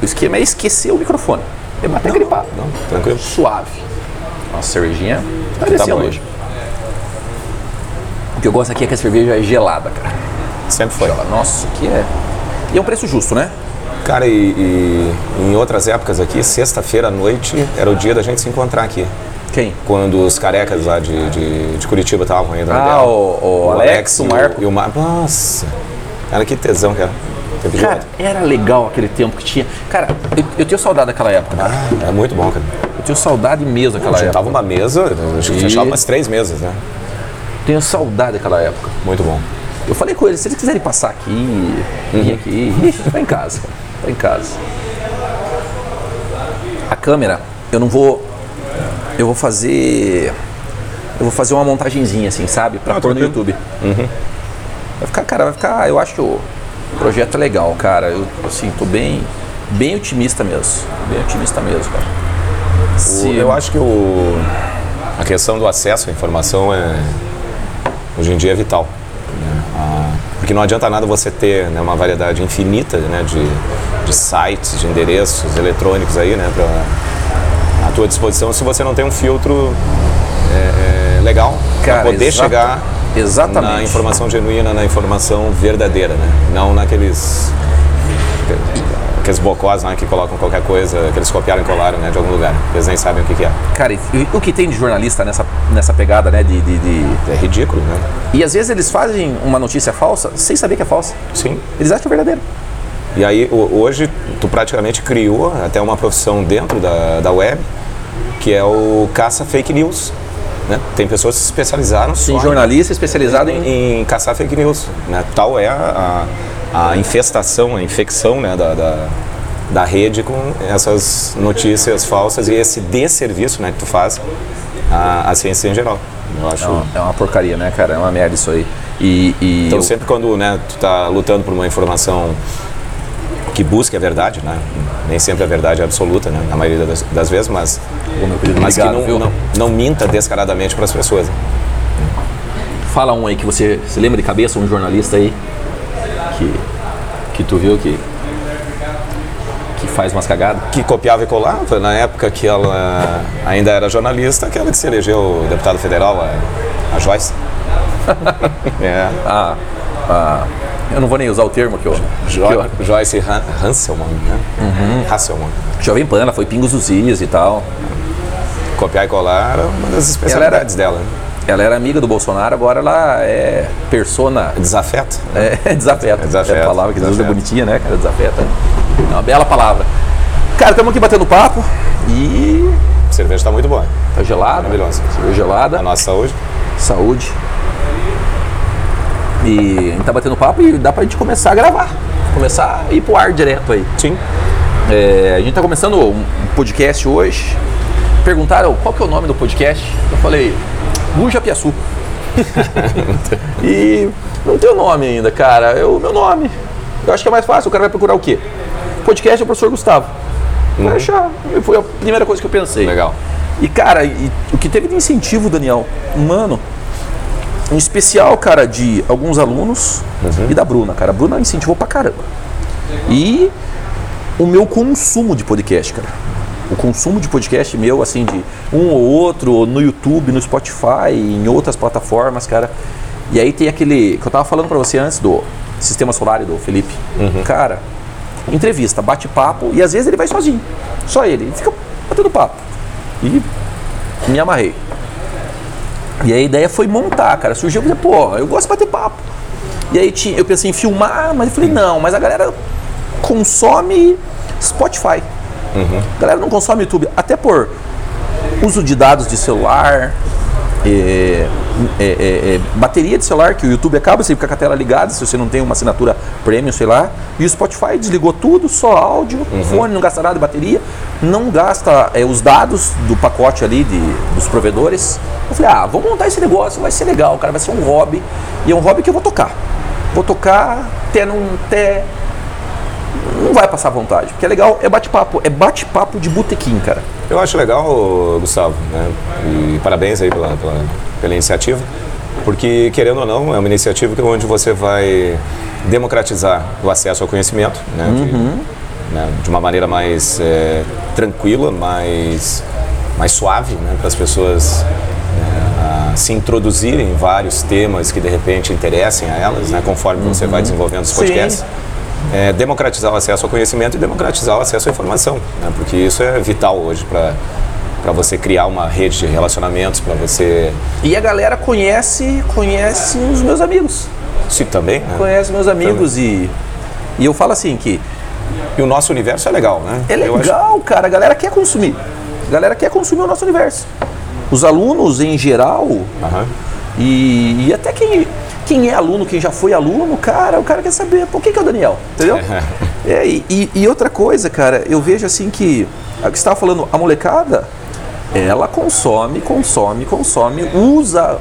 O esquema é esquecer o microfone. É bater aquele papo. Não, tranquilo. Suave. Nossa, cervejinha tá Tá bom. hoje. O que eu gosto aqui é que a cerveja é gelada, cara. Sempre foi. Gelada. Nossa, aqui é. E é um preço justo, né? Cara, e, e em outras épocas aqui, sexta-feira à noite era o dia da gente se encontrar aqui. Quem? Quando os carecas lá de, de, de Curitiba estavam ainda Ah, dela. o, o Alex, e o Marco. E o Marco. Nossa, cara, que tesão que Cara, era legal aquele tempo que tinha. Cara, eu, eu tenho saudade daquela época. cara. Ah, é muito bom, cara. Eu tenho saudade mesmo daquela época. Juntava uma mesa, acho que E- fechava umas três mesas, né? Tenho saudade daquela época. Muito bom. Eu falei com eles, se eles quiserem passar aqui, vir aqui, ixi, tá em casa, cara. Tá em casa. A câmera, eu não vou. Eu vou fazer. Eu vou fazer uma montagenzinha assim, sabe? Pra Ah, pôr no. YouTube. Vai ficar, cara, vai ficar. Eu acho que o projeto é legal, cara. Eu, assim, tô bem. Bem otimista mesmo. Bem otimista mesmo, cara. O- Se- eu acho que o, a questão do acesso à informação é hoje em dia é vital. né? A- porque não adianta nada você ter né, uma variedade infinita né, de, de sites, de endereços eletrônicos aí, né, pra, à tua disposição se você não tem um filtro é, é, legal para poder exata- chegar exatamente. na informação genuína, na informação verdadeira, né? Não naqueles aqueles bocós lá que colocam qualquer coisa, que eles copiaram e colaram né, de algum lugar. Eles nem sabem o que, que é. Cara, e o que tem de jornalista nessa, nessa pegada, né? De, de, de- É ridículo, né? E às vezes eles fazem uma notícia falsa sem saber que é falsa. Sim. Eles acham verdadeiro. E aí, ho- hoje, tu praticamente criou até uma profissão dentro da, da web, que é o caça fake news. Né? Tem pessoas que se especializaram em- jornalista especializado em. em, em caçar fake news. Né? Tal é a, a, a infestação, a infecção né, da, da, da rede com essas notícias falsas e esse desserviço né, que tu faz à, à ciência em geral. Eu acho. É uma, é uma porcaria, né, cara? É uma merda isso aí. E. e Então eu- sempre quando né, tu tá lutando por uma informação que busque a verdade, né? Nem sempre a verdade é absoluta, né? Na maioria das, das vezes, mas, Ô, meu querido, mas que não, não, não minta descaradamente para as pessoas. né? Fala um aí que você se lembra de cabeça, um jornalista aí que, que tu viu que, que faz umas cagadas. Que copiava e colava, na época que ela ainda era jornalista, aquela que se elegeu deputada federal, a, a Joyce. é. Ah, ah, eu não vou nem usar o termo que eu. Jo que eu- Joyce Han Hanselman, né? Hasselman. Jovem Pan, ela foi Pingos dos e tal. Copiar e colar era uma das especialidades dela. né? Ela era amiga do Bolsonaro, agora ela é persona. Desafeto. É, desafeta. É desafeta, É a palavra que é desafeta. bonitinha, né, cara? Desafeta. É uma bela palavra. Cara, estamos aqui batendo papo e. A cerveja está muito boa. Tá gelada. Maravilhosa. Cerveja gelada. A nossa saúde. Saúde. E a gente tá batendo papo e dá pra gente começar a gravar. Começar a ir pro ar direto aí. Sim. É, a gente tá começando um podcast hoje. Perguntaram qual que é o nome do podcast. Eu falei, Buja Piaçu. e não tem o nome ainda, cara. É o meu nome. Eu acho que é mais fácil. O cara vai procurar o quê? Podcast é o professor Gustavo. Vai achar. Foi a primeira coisa que eu pensei. Legal. E, cara, e o que teve de incentivo, Daniel? Mano, em especial, cara, de alguns alunos e da Bruna, cara. A Bruna incentivou pra caramba. E o meu consumo de podcast, cara. O consumo de podcast meu, assim, de um ou outro, no YouTube, no Spotify, em outras plataformas, cara. E aí tem aquele que eu tava falando pra você antes do Sistema Solar do Felipe. Cara, entrevista, bate-papo, e às vezes ele vai sozinho. Só ele. Ele fica batendo papo. E me amarrei. E a ideia foi montar, cara. Surgiu, eu falei, pô, eu gosto de bater papo. E aí tinha, eu pensei em filmar, mas eu falei, não, mas a galera consome Spotify. A galera não consome YouTube, até por uso de dados de celular, é, é, é, é, bateria de celular, que o YouTube acaba, você fica com a tela ligada, se você não tem uma assinatura premium, sei lá. E o Spotify desligou tudo, só áudio, fone, não gasta nada de bateria, não gasta é, os dados do pacote ali de, dos provedores. Eu falei, ah, vamos montar esse negócio, vai ser legal, cara, vai ser um hobby. E é um hobby que eu vou tocar. Vou tocar até não até não vai passar vontade, porque é legal, é bate-papo, é bate-papo de botequim, cara. Eu acho legal, Gustavo, né? E parabéns aí pela, pela, pela iniciativa, porque querendo ou não, é uma iniciativa que- onde você vai democratizar o acesso ao conhecimento, né? né, de uma maneira mais é, tranquila, mais, mais suave, né, para as pessoas é, se introduzirem em vários temas que de repente interessem a elas, né, conforme você vai desenvolvendo os podcasts. É, democratizar o acesso ao conhecimento e democratizar o acesso à informação, né, porque isso é vital hoje para para você criar uma rede de relacionamentos, para você. E a galera conhece, conhece os meus amigos. Sim, também. Né? Conhece meus amigos e e eu falo assim que e o nosso universo é legal, né? É legal, acho... cara. A galera quer consumir. A galera quer consumir o nosso universo. Os alunos em geral uhum. E, e até quem quem é aluno, quem já foi aluno, cara, o cara quer saber por que, que é o Daniel, entendeu? É, e, e, outra coisa, cara, eu vejo assim que, você estava falando, a molecada, ela consome, consome, consome, usa.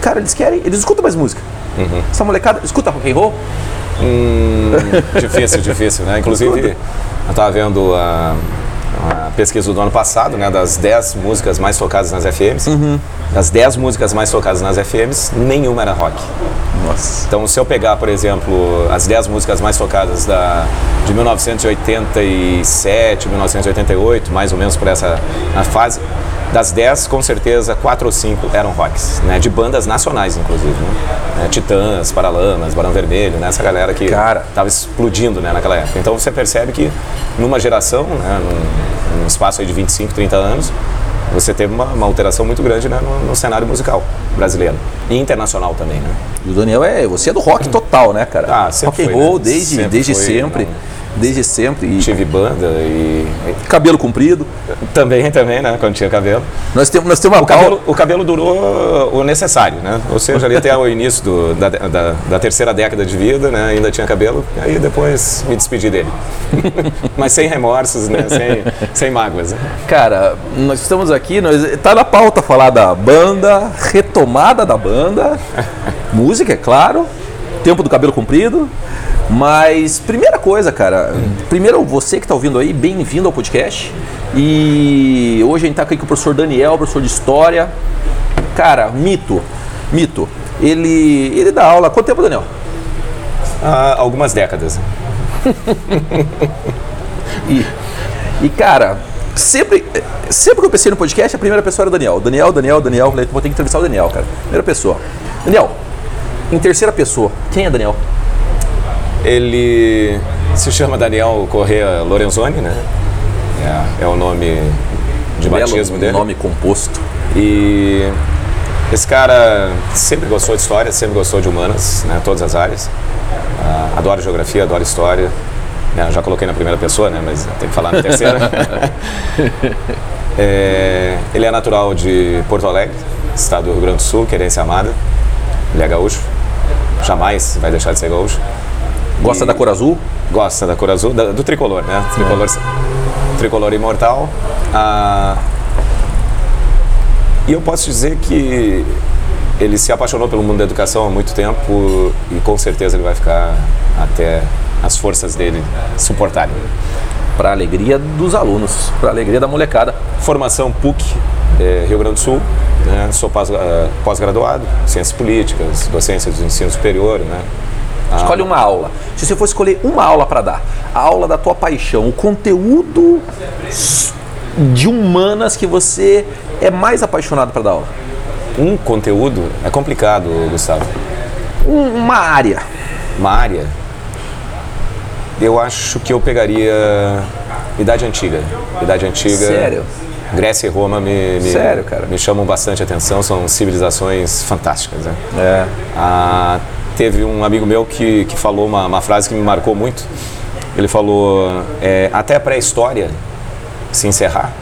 Cara, eles querem, eles escutam mais música. Uhum. Essa molecada escuta rock and roll? Hum, difícil, difícil, né? Inclusive, eu estava vendo a, a, pesquisa do ano passado, né? Das 10 músicas mais tocadas nas FMs. Uhum. Das 10 músicas mais tocadas nas FMs, nenhuma era rock. Nossa. Então, se eu pegar, por exemplo, as 10 músicas mais tocadas da, de 1987, 1988, mais ou menos por essa fase, das 10, com certeza, 4 ou 5 eram rocks, né? De bandas nacionais, inclusive, né? É, Titãs, Paralamas, Barão Vermelho, né? Essa galera que Cara. tava explodindo, né, naquela época. Então você percebe que numa geração, né, num, num espaço de 25, 30 anos, você teve uma, uma alteração muito grande né, no, no, cenário musical brasileiro e internacional também, né? E o Daniel é, você é do rock total, né, cara? Ah, sempre rock and roll né? desde sempre. Desde foi, sempre. Não desde sempre. E... Tive banda e. Cabelo comprido. Também, também, né? Quando tinha cabelo. Nós temos, nós temos uma o, cabelo, o cabelo durou o necessário, né? Ou seja, ali até o início do, da, da, da, terceira década de vida, né? Ainda tinha cabelo, aí depois me despedi dele. Mas sem remorsos, né? Sem, sem mágoas. Né? Cara, nós estamos aqui, nós, tá na pauta falar da banda, retomada da banda, música, é claro, tempo do cabelo comprido. Mas, primeira coisa, cara, primeiro você que está ouvindo aí, bem-vindo ao podcast. E hoje a gente está aqui com o professor Daniel, professor de História. Cara, mito, mito. Ele, ele dá aula. Quanto tempo, Daniel? Ah, algumas décadas. e, e, cara, sempre, sempre que eu pensei no podcast, a primeira pessoa era o Daniel. Daniel, Daniel, Daniel. Falei, vou ter que entrevistar o Daniel, cara. Primeira pessoa. Daniel, em terceira pessoa, quem é Daniel? Ele se chama Daniel Correa Lorenzoni, né? É, é o nome de Belo batismo dele. nome composto. E esse cara sempre gostou de história, sempre gostou de humanas, né? Todas as áreas. Uh, adora geografia, adora história. Né? Já coloquei na primeira pessoa, né? Mas tem que falar na terceira. é, ele é natural de Porto Alegre, estado do Rio Grande do Sul, querência amada. Ele é gaúcho. Jamais vai deixar de ser gaúcho. Gosta e da cor azul? Gosta da cor azul, da, do tricolor, né? Tricolor, é. tricolor imortal. Ah, e eu posso dizer que ele se apaixonou pelo mundo da educação há muito tempo e com certeza ele vai ficar até as forças dele suportarem. Para a alegria dos alunos, para a alegria da molecada. Formação PUC, é, Rio Grande do Sul, né? sou ah, pós-graduado, Ciências Políticas, Docência do Ensino Superior, né? Ah. Escolhe uma aula. Se você for escolher uma aula para dar, a aula da tua paixão, o conteúdo de humanas que você é mais apaixonado para dar aula. Um conteúdo é complicado, Gustavo. Um, uma área. Uma área. Eu acho que eu pegaria Idade Antiga. Idade Antiga. Sério? Grécia e Roma me, me, Sério, cara? me chamam bastante atenção, são civilizações fantásticas. Né? É. Ah, teve um amigo meu que, que falou uma, uma frase que me marcou muito. Ele falou: é, até a pré-história se encerrar,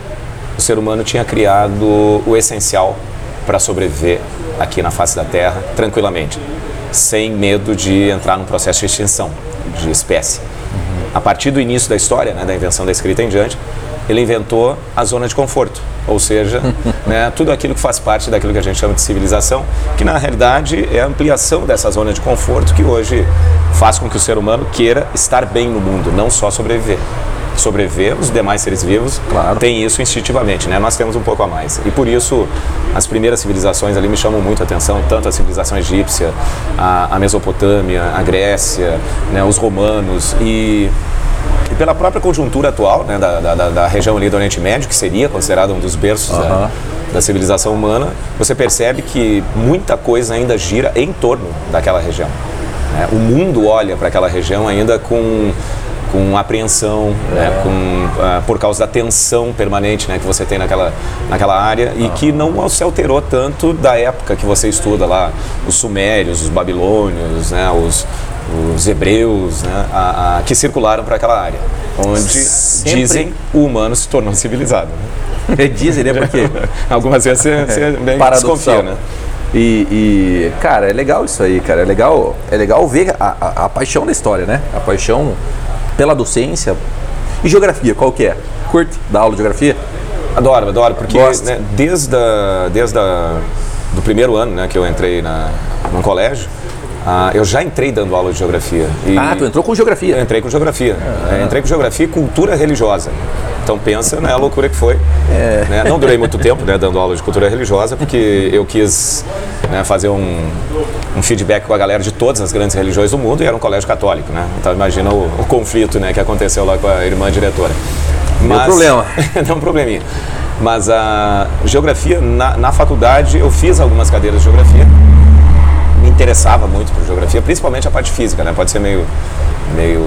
o ser humano tinha criado o essencial para sobreviver aqui na face da Terra tranquilamente, sem medo de entrar num processo de extinção de espécie. A partir do início da história, né, da invenção da escrita em diante, ele inventou a zona de conforto, ou seja, né, tudo aquilo que faz parte daquilo que a gente chama de civilização, que na realidade é a ampliação dessa zona de conforto que hoje faz com que o ser humano queira estar bem no mundo, não só sobreviver. Sobreviver, os demais seres vivos claro. têm isso instintivamente, né? Nós temos um pouco a mais. E por isso, as primeiras civilizações ali me chamam muito a atenção, tanto a civilização egípcia, a, a Mesopotâmia, a Grécia, né, os romanos e pela própria conjuntura atual né, da, da, da, região ali do Oriente Médio, que seria considerado um dos berços da, da, civilização humana, você percebe que muita coisa ainda gira em torno daquela região. Né? O mundo olha para aquela região ainda com com apreensão, é. né, com, uh, por causa da tensão permanente né, que você tem naquela, naquela área e que não se alterou tanto da época que você estuda lá, os sumérios, os babilônios, né, os, os hebreus, né, a, a, que circularam para aquela área, onde Sempre... dizem o humano se tornou civilizado. Né? dizem, né? Porque algumas vezes você, você bem desconfia, né? E, e, cara, é legal isso aí, cara. É legal, é legal ver a, a, a paixão da história, né? A paixão pela docência. E geografia, qual que é? Curte dar aula de geografia? Adoro, adoro, porque né, desde, a, desde a, do primeiro ano né, que eu entrei na, no colégio, ah, eu já entrei dando aula de geografia. E ah, tu entrou com geografia? Eu entrei com geografia. Ah. entrei com geografia e cultura religiosa. Então pensa né, a loucura que foi. É. Né? Não durei muito tempo né, dando aula de cultura religiosa, porque eu quis né, fazer um, um, feedback com a galera de todas as grandes religiões do mundo e era um colégio católico. Né? Então imagina o, o conflito né, que aconteceu lá com a irmã diretora. Mas, Meu problema. não um probleminha. Mas a geografia, na, na faculdade, eu fiz algumas cadeiras de geografia. Interessava muito por geografia, principalmente a parte física, né? Pode ser meio, meio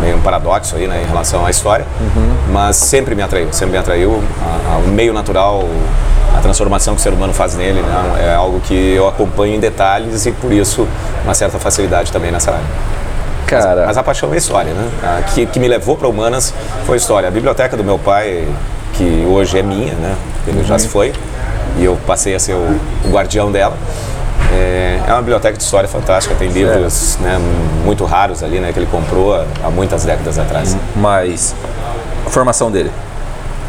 meio um paradoxo aí, né, em relação à história, uhum. mas sempre me atraiu, sempre me atraiu o meio natural, a transformação que o ser humano faz nele, né, é algo que eu acompanho em detalhes e por isso uma certa facilidade também nessa área. Cara. Mas, mas a paixão é história, né? A, que, que me levou para humanas foi a história. A biblioteca do meu pai, que hoje é minha, né? Ele uhum. já se foi e eu passei a ser o, o guardião dela. É, é, uma biblioteca de história fantástica, tem livros né, muito raros ali, né, que ele comprou há muitas décadas atrás. Mas a formação dele?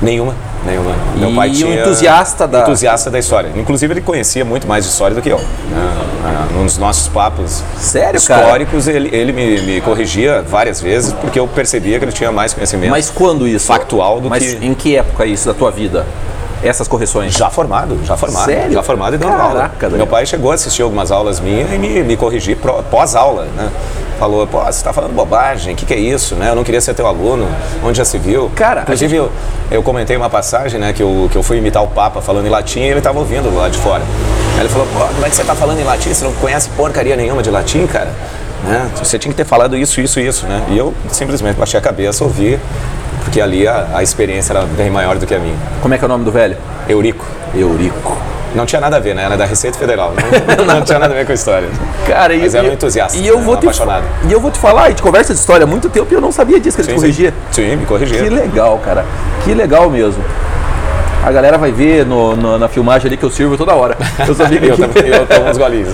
Nenhuma, nenhuma. Meu e pai tinha entusiasta da entusiasta da história. Inclusive ele conhecia muito mais de história do que eu. Né? Num dos nossos papos Sério, históricos, cara? ele, ele me, me, corrigia várias vezes porque eu percebia que ele tinha mais conhecimento. Mas quando isso? Factual do Mas que. Em que época isso da tua vida? Essas correções? Já formado, já formado. Sério? Já formado e dando Caraca, aula. Meu pai chegou a assistir algumas aulas minhas e me, me corrigir pós-aula, né? Falou, pô, você está falando bobagem, o que, que é isso, né? Eu não queria ser teu aluno, onde já se viu? Cara, Inclusive, gente... eu, eu comentei uma passagem, né, que eu, que eu fui imitar o Papa falando em latim e ele estava ouvindo lá de fora. Aí ele falou, pô, como é que você está falando em latim? Você não conhece porcaria nenhuma de latim, cara? Né? Você tinha que ter falado isso, isso, isso, né? E eu simplesmente baixei a cabeça, ouvi, porque ali a, a experiência era bem maior do que a minha. Como é que é o nome do velho? Eurico. Eurico. Não tinha nada a ver, né? Ela é da Receita Federal. Não, não tinha nada a ver com a história. Cara, Mas e, era um entusiasta. E eu né? vou te, apaixonado. E eu vou te falar, a gente conversa de história há muito tempo e eu não sabia disso que ele sim, corrigia. Sim. sim, me corrigia. Que legal, cara. Que legal mesmo. A galera vai ver no, no, na filmagem ali que eu sirvo toda hora. Eu sabia que eu, também, eu tomo uns golinhos.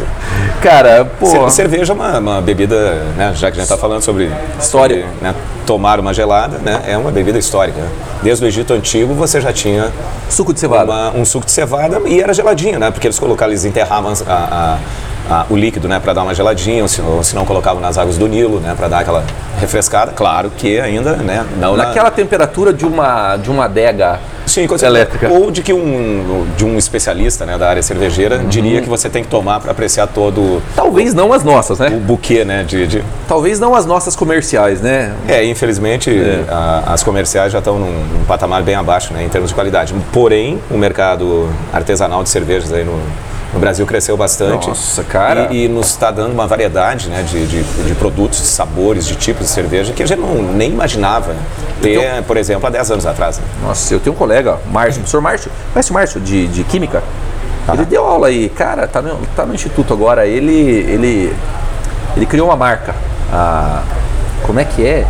Cara, pô. Cerveja é uma, uma bebida, né? Já que a gente está falando sobre história, sobre, né, tomar uma gelada, né? É uma bebida histórica. Desde o Egito antigo você já tinha suco de cevada, uma, um suco de cevada e era geladinho, né? Porque eles colocavam, eles enterravam a, a, a, o líquido, né? Para dar uma geladinha, ou se, ou se não colocavam nas águas do Nilo, né? Para dar aquela refrescada. Claro que ainda, né? Não naquela na... temperatura de uma de uma adega Sim, elétrica. Ou de que um, de um especialista né, da área cervejeira uhum. diria que você tem que tomar para apreciar todo. Talvez não as nossas, né? O buquê, né? De, de... Talvez não as nossas comerciais, né? É, infelizmente é. A, as comerciais já estão num, num, patamar bem abaixo, né, em termos de qualidade. Porém, o mercado artesanal de cervejas aí no, no Brasil cresceu bastante. Nossa, cara. E, e nos está dando uma variedade né, de, de, de, produtos, de sabores, de tipos de cerveja que a gente não, nem imaginava ter, tenho... por exemplo, há 10 anos atrás. Né? Nossa, eu tenho um colega, Márcio, professor Márcio, conhece o Márcio de, de Química? Ah. Ele deu aula aí, cara, tá no, tá no instituto agora. Ele, ele, ele criou uma marca. A, como é que é?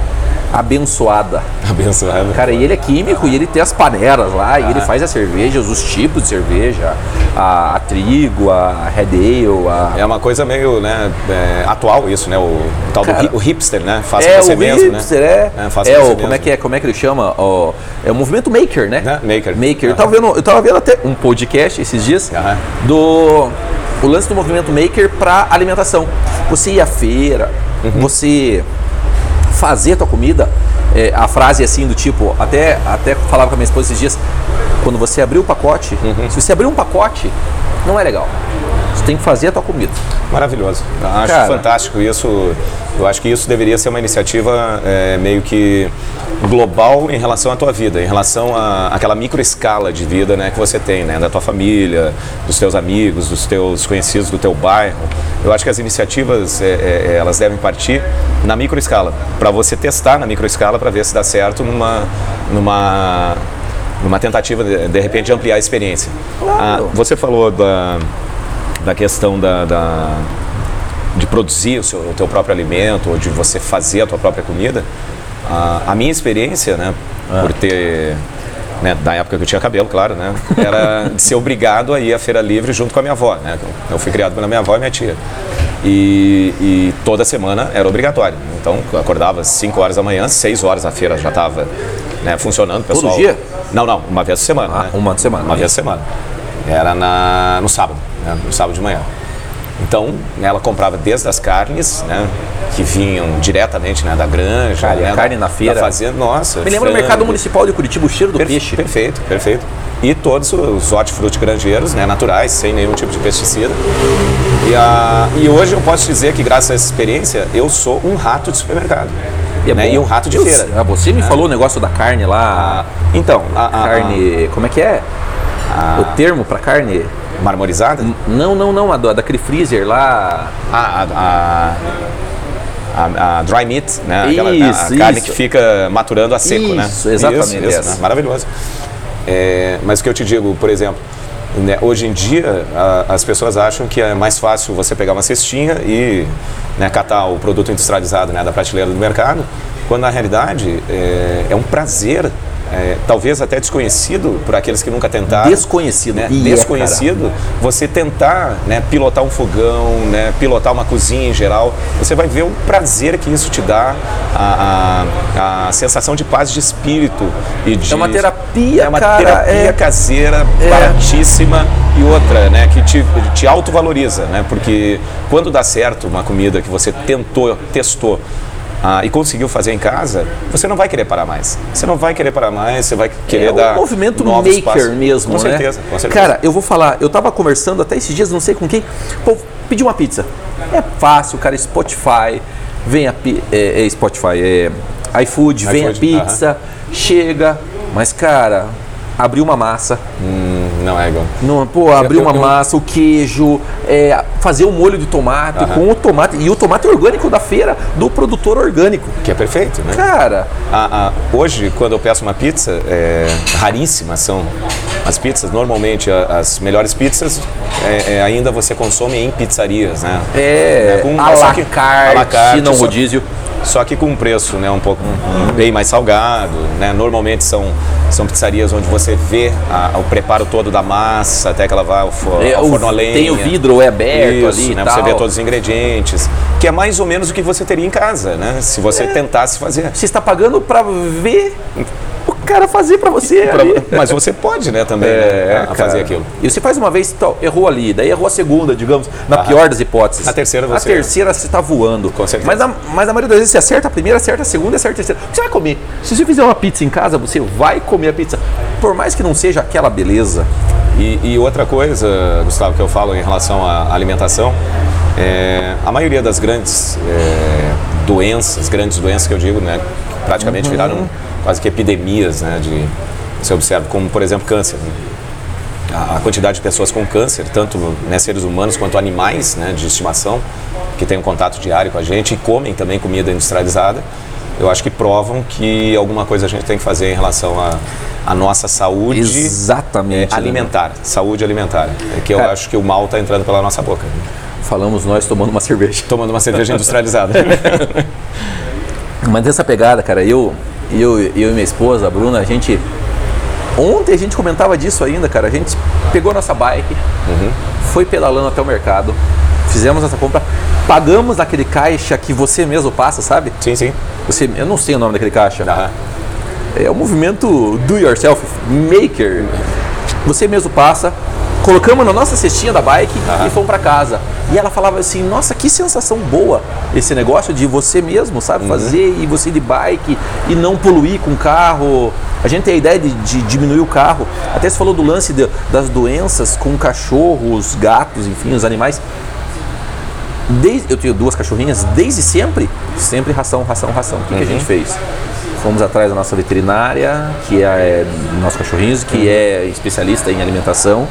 Abençoada. Abençoada. Cara, e ele é químico e ele tem as panelas lá, ah. e ele ah. faz as cervejas, os tipos de cerveja, a, a trigo, a red ale, a... É uma coisa meio, né, é, atual isso, né, o, o tal Cara, do o hipster, né, faça é, você o mesmo, né? hipster, né? É, é, faça é o, como é que é, como é que ele chama? O, é o movimento maker, né? É, maker. Maker. Eu, tava vendo, eu tava vendo até um podcast esses dias do o lance do movimento maker para alimentação. Você ia à feira, uhum. você fazer tua comida, é, a frase assim do tipo, até, até falava com a minha esposa esses dias, quando você abrir o pacote, uhum. se você abrir um pacote, não é legal. Você tem que fazer a tua comida. Maravilhoso. Acho Cara. fantástico isso. Eu acho que isso deveria ser uma iniciativa é, meio que global em relação à tua vida, em relação à aquela micro escala de vida né, que você tem, né, da tua família, dos teus amigos, dos teus conhecidos, do teu bairro. Eu acho que as iniciativas é, é, é, elas devem partir na micro escala, para você testar na micro escala para ver se dá certo numa, numa, numa tentativa de, de repente de ampliar a experiência. Ah, você falou da, da questão da, da- de produzir o, seu, o teu próprio alimento ou de você fazer a tua própria comida. A, a minha experiência, né, por ter né, da época que eu tinha cabelo, claro, né, era de ser obrigado a ir à feira livre junto com a minha avó, né. Eu fui criado pela minha avó e minha tia. E, e toda semana era obrigatório. Então, eu acordava às 5 horas da manhã, 6 horas a feira já estava né, funcionando. Pessoal, dia? Não, não, uma vez por semana. Ah, né? uma semana. Uma vez por semana. Era na, no sábado, né? no sábado de manhã. Então, né, ela comprava desde as carnes, né, que vinham diretamente né, da granja, Cara, e a né, carne da- na feira. da fazenda. Nossa, Me lembra o mercado municipal de Curitiba, o cheiro do Per- peixe. Perfeito, perfeito. E todos os hortifruti granjeiros, né, naturais, sem nenhum tipo de pesticida. E, a, e hoje eu posso dizer que, graças a essa experiência, eu sou um rato de supermercado. E é né, e um rato de feira. Ah, você me falou o negócio da carne lá. Então, a, a- carne. Como é que é? O termo pra carne? A marmorizada? Não, não, não. A do- daquele freezer lá. Ah, a, a, a- a dry meat, né? Aquela, Isso, a carne isso. que fica maturando a seco, né? Isso, exatamente essa. né? Maravilhoso. É, mas o que eu te digo, por exemplo, né, hoje em dia a- as pessoas acham que é mais fácil você pegar uma cestinha e né, catar o produto industrializado né, da prateleira do mercado, quando na realidade é, é um prazer. É, talvez até desconhecido por aqueles que nunca tentaram. Desconhecido. Né? É, Desconhecido você tentar né, pilotar um fogão, né, pilotar uma cozinha em geral, você vai ver o prazer que isso te dá, a, a, a sensação de paz de espírito e de É uma terapia, é uma cara, terapia é- caseira, É. baratíssima e outra, né, que te, te autovaloriza, né, porque quando dá certo uma comida que você tentou, testou ah, e conseguiu fazer em casa, você não vai querer parar mais. Você não vai querer parar mais, você vai querer é dar um movimento maker passos. mesmo, com né? certeza, com certeza. Cara, eu vou falar, eu tava conversando até esses dias, não sei com quem, pô, pedi uma pizza. É fácil, cara, Spotify, vem a é, é Spotify, é iFood, vem a pizza, chega, mas cara, abriu uma massa, Hum, não é igual. não, pô, abriu eu- uma massa, o queijo, é, fazer o molho de tomate Aham. com o tomate, e o tomate orgânico da feira, do produtor orgânico. Que é perfeito, né? Cara, A- a- hoje, quando eu peço uma pizza, é, raríssimas são as pizzas. Normalmente, a- as melhores pizzas é, é, ainda você consome em pizzarias, né? é, com- à só la carte, la carte, não rodízio. Só que com um preço né, um pouco bem mais salgado. Né? Normalmente são, são pizzarias onde você vê a- o preparo todo da massa, até que ela vai ao, fo- É, ao forno a lenha. tem o vidro é aberto Isso, ali né? Você vê todos os ingredientes. Que é mais ou menos o que você teria em casa, né? Se você É. tentasse fazer. Você está pagando pra ver o cara fazer pra você Pra-. Mas você pode, né, também, né, a- a fazer aquilo. E você faz uma vez, então, errou ali, daí errou a segunda, digamos, na pior das hipóteses. A terceira A você- terceira você está voando. Com certeza. Mas a, mas a maioria das vezes você acerta a primeira, acerta a segunda, acerta a terceira. O que você vai comer? Se você fizer uma pizza em casa, você vai comer a pizza. Por mais que não seja aquela beleza. E, e outra coisa, Gustavo, que eu falo em relação à alimentação, é, a maioria das grandes é, doenças, grandes doenças que eu digo, né, praticamente viraram quase que epidemias, né, de você observa, como por exemplo câncer. né? A, a quantidade de pessoas com câncer, tanto né, seres humanos quanto animais né, de estimação, que têm um contato diário com a gente e comem também comida industrializada, eu acho que provam que alguma coisa a gente tem que fazer em relação à à nossa saúde Exatamente. é, né? alimentar, saúde alimentar. É que eu Cara. acho que o mal está entrando pela nossa boca. Falamos nós tomando uma cerveja. Tomando uma cerveja industrializada. Mas essa pegada, cara, eu, eu, eu e minha esposa, a Bruna, a gente. Ontem a gente comentava disso ainda, cara. A gente pegou nossa bike, foi pedalando até o mercado, fizemos essa compra, pagamos naquele caixa que você mesmo passa, sabe? sim, sim. Você, eu não sei o nome daquele caixa. É o movimento do yourself, maker. Você mesmo passa, colocamos na nossa cestinha da bike e fomos para casa. E ela falava assim: Nossa, que sensação boa esse negócio de você mesmo, sabe, Uhum. fazer e você de bike e não poluir com carro. A gente tem a ideia de, de diminuir o carro. Até você falou do lance de- das doenças com cachorros, gatos, enfim, os animais. Desde, eu tenho duas cachorrinhas, desde sempre, sempre ração, ração, ração. O que, que a gente fez? Fomos atrás da nossa veterinária, que é, é nosso cachorrinho, que é especialista em alimentação.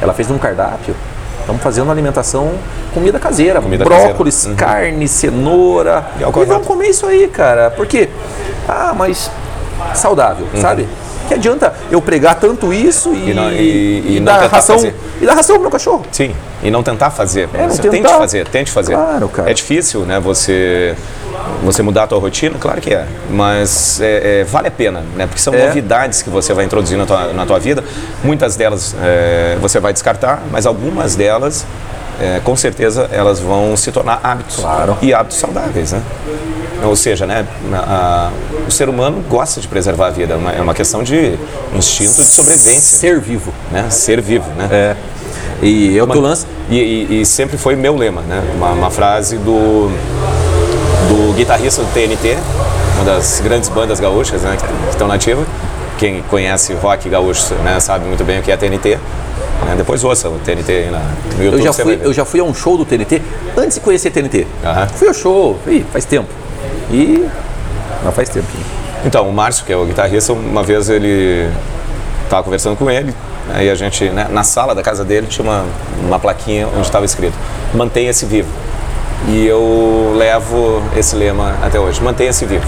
Ela fez um cardápio. Estamos fazendo alimentação, comida caseira, Comida brócolis, caseira. Uhum. carne, cenoura. E E vamos comer isso aí, cara. Porque, ah, mas saudável, sabe? Que adianta eu pregar tanto isso e. E não- e- e dar ração fazer. e dar ração pro meu cachorro. Sim, e não tentar fazer. É, você tentar. tente fazer, tente fazer. Claro, cara. É difícil, né? Você você mudar a tua rotina, claro que é, mas é, é, vale a pena, né? Porque são É. novidades que você vai introduzir na tua, na tua vida. Muitas delas é, você vai descartar, mas algumas delas, é, com certeza, elas vão se tornar hábitos Claro. e hábitos saudáveis, né? Ou seja, né, a- a- o ser humano gosta de preservar a vida, é uma- é uma questão de instinto de sobrevivência, Ser vivo. né? Ser vivo, né? É. E eu teu lance. E, e- e sempre foi meu lema, né? Uma, uma frase do, do guitarrista do TNT, uma das grandes bandas gaúchas né, que, estão nativas. Quem conhece rock gaúcho né, sabe muito bem o que é TNT. Né? Depois ouça o TNT aí na, no YouTube. Eu já, fui, eu já fui a um show do TNT antes de conhecer TNT. Aham. Fui ao show, ih, faz tempo. E. Não faz tempo. Então, o Márcio, que é o guitarrista, uma vez ele estava conversando com ele, aí a gente, né, na sala da casa dele, tinha uma, uma plaquinha onde estava escrito: mantenha-se vivo. E eu levo esse lema até hoje: mantenha-se vivo.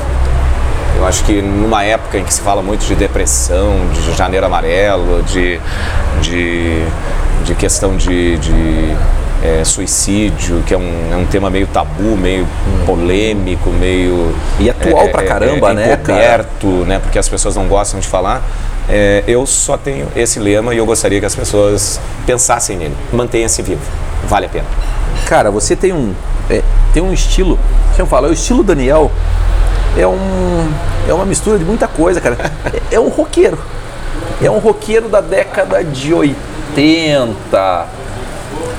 Eu acho que numa época em que se fala muito de depressão, de janeiro amarelo, de, de, de questão de, de é, suicídio, que é um, é um tema meio tabu, meio polêmico, meio. E atual pra caramba, né, cara? encoberto, né? Porque as pessoas não gostam de falar. É, eu só tenho esse lema e eu gostaria que as pessoas pensassem nele. Mantenha-se vivo. Vale a pena. Cara, você tem um. é, tem um estilo. Deixa eu falar, o estilo Daniel é um. É uma mistura de muita coisa, cara. É, é um roqueiro. É um roqueiro da década de 80.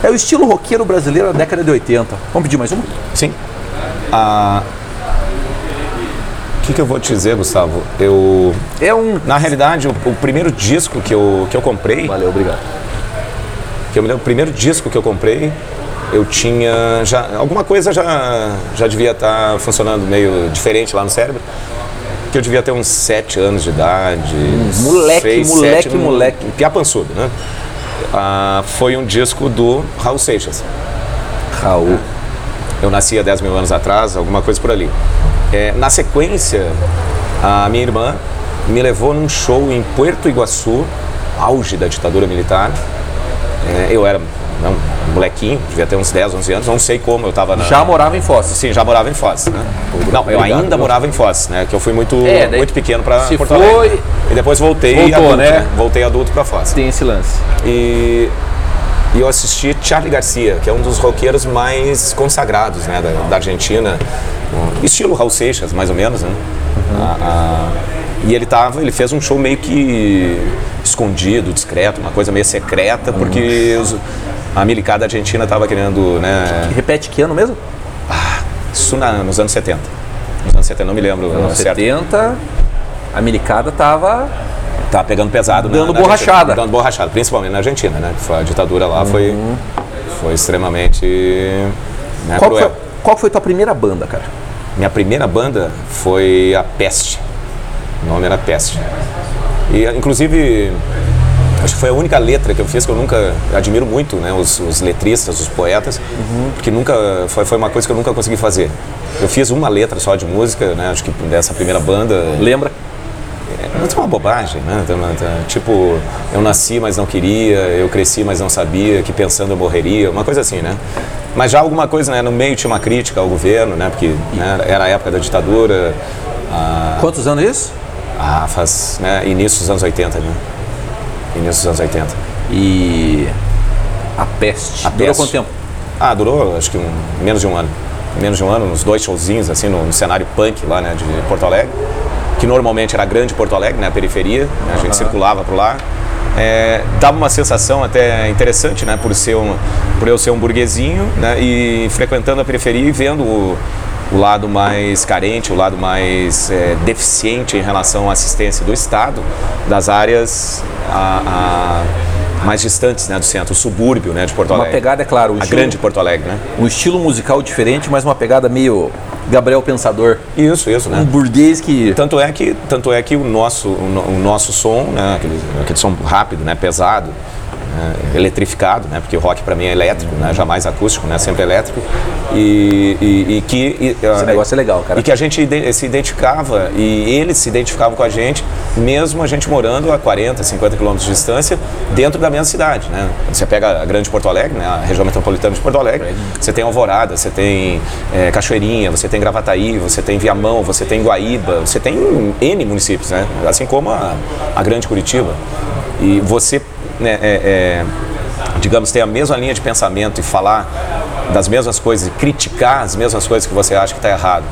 É o estilo roqueiro brasileiro da década de 80. Vamos pedir mais uma? Sim. Ah, O que, que eu vou te dizer, Gustavo? Eu. É um. Na realidade, o, o primeiro disco que eu, que eu comprei, Valeu, obrigado. que eu me lembro, o primeiro disco que eu comprei, eu tinha já alguma coisa já já devia estar funcionando meio diferente lá no cérebro. Que eu devia ter uns sete anos de idade. moleque, moleque, um- moleque. Um piá pançudo, né? Ah, foi um disco do Raul Seixas. Raul. Eu nasci há 10 mil anos atrás, alguma coisa por ali. É, na sequência, a minha irmã me levou num show em Puerto Iguaçu, auge da ditadura militar. É, eu era né, um molequinho, devia ter uns 10, 11 anos, não sei como eu estava na... Já morava em Foz. Sim, já morava em Foz, né? Não, eu Obrigado, ainda morava em Foz, né? Que eu fui muito, É, daí muito pequeno para Porto foi- Alegre. E depois voltei Voltou, adulto, né? Voltei adulto para Foz. Tem esse lance. E, e eu assisti Charlie Garcia, que é um dos roqueiros mais consagrados né, da, da Argentina. Estilo Raul Seixas, mais ou menos, né? A- a- e ele tava, ele fez um show meio que escondido, discreto, uma coisa meio secreta, porque os- a milicada argentina estava querendo, né? Repete que ano mesmo? Isso na- nos anos 70. Nos anos 70, não me lembro Anos certo. 70, a milicada tava. Tá pegando pesado na- Dando na borrachada. Argentina. Dando borrachada, principalmente na Argentina, né? A ditadura lá foi, foi extremamente né, Qual cruel. foi, qual foi tua primeira banda, cara? Minha primeira banda foi a Peste. O nome era Peste. E, inclusive, acho que foi a única letra que eu fiz que eu nunca admiro muito, né? Os, os letristas, os poetas, porque nunca foi, foi uma coisa que eu nunca consegui fazer. Eu fiz uma letra só de música, né? Acho que dessa primeira banda. Lembra? Mas é uma bobagem, né? Tá- tá- Tipo, eu nasci, mas não queria, eu cresci, mas não sabia, que pensando eu morreria, uma coisa assim, né? Mas já alguma coisa, né? No meio tinha uma crítica ao governo, né? Porque né, era a época da ditadura, ah, Quantos anos isso? ah, faz, né? Início dos anos 80, né? Início dos anos 80. E. A peste. A Durou Peste. quanto tempo? Ah, durou acho que um, menos de um ano. Menos de um ano, uns dois showzinhos, assim, no, no cenário punk lá, né, de Porto Alegre. Que normalmente era grande Porto Alegre, né, a periferia. né, a gente circulava por lá. é, dava uma sensação até interessante, né, por, ser um, por eu ser um burguesinho né, e frequentando a periferia e vendo o, o lado mais carente, o lado mais é, deficiente em relação à assistência do Estado, das áreas a, a mais distantes né, do centro, o subúrbio né, de Porto Alegre. Uma pegada, é claro, a estilo, grande Porto Alegre, né? Um estilo musical diferente, mas uma pegada meio Gabriel Pensador. Isso, isso, né? Um burguês que. Tanto é que, tanto é que o nosso, o, o nosso som, né, aquele, aquele som rápido, né, pesado, né, eletrificado, né, porque o rock para mim é elétrico, né, jamais acústico, né, sempre elétrico, e, e, e que e, esse negócio é legal, cara. E que a gente se identificava e eles se identificavam com a gente, mesmo a gente morando a 40, 50 quilômetros de distância, dentro da mesma cidade, né? Você pega a grande Porto Alegre, né, a região metropolitana de Porto Alegre, você tem Alvorada, você tem é, Cachoeirinha, você tem Gravataí, você tem Viamão, você tem Guaíba, você tem N municípios, né? Assim como a, a grande Curitiba. E você né, é, é, digamos, ter a mesma linha de pensamento e falar das mesmas coisas criticar as mesmas coisas que você acha que está errado,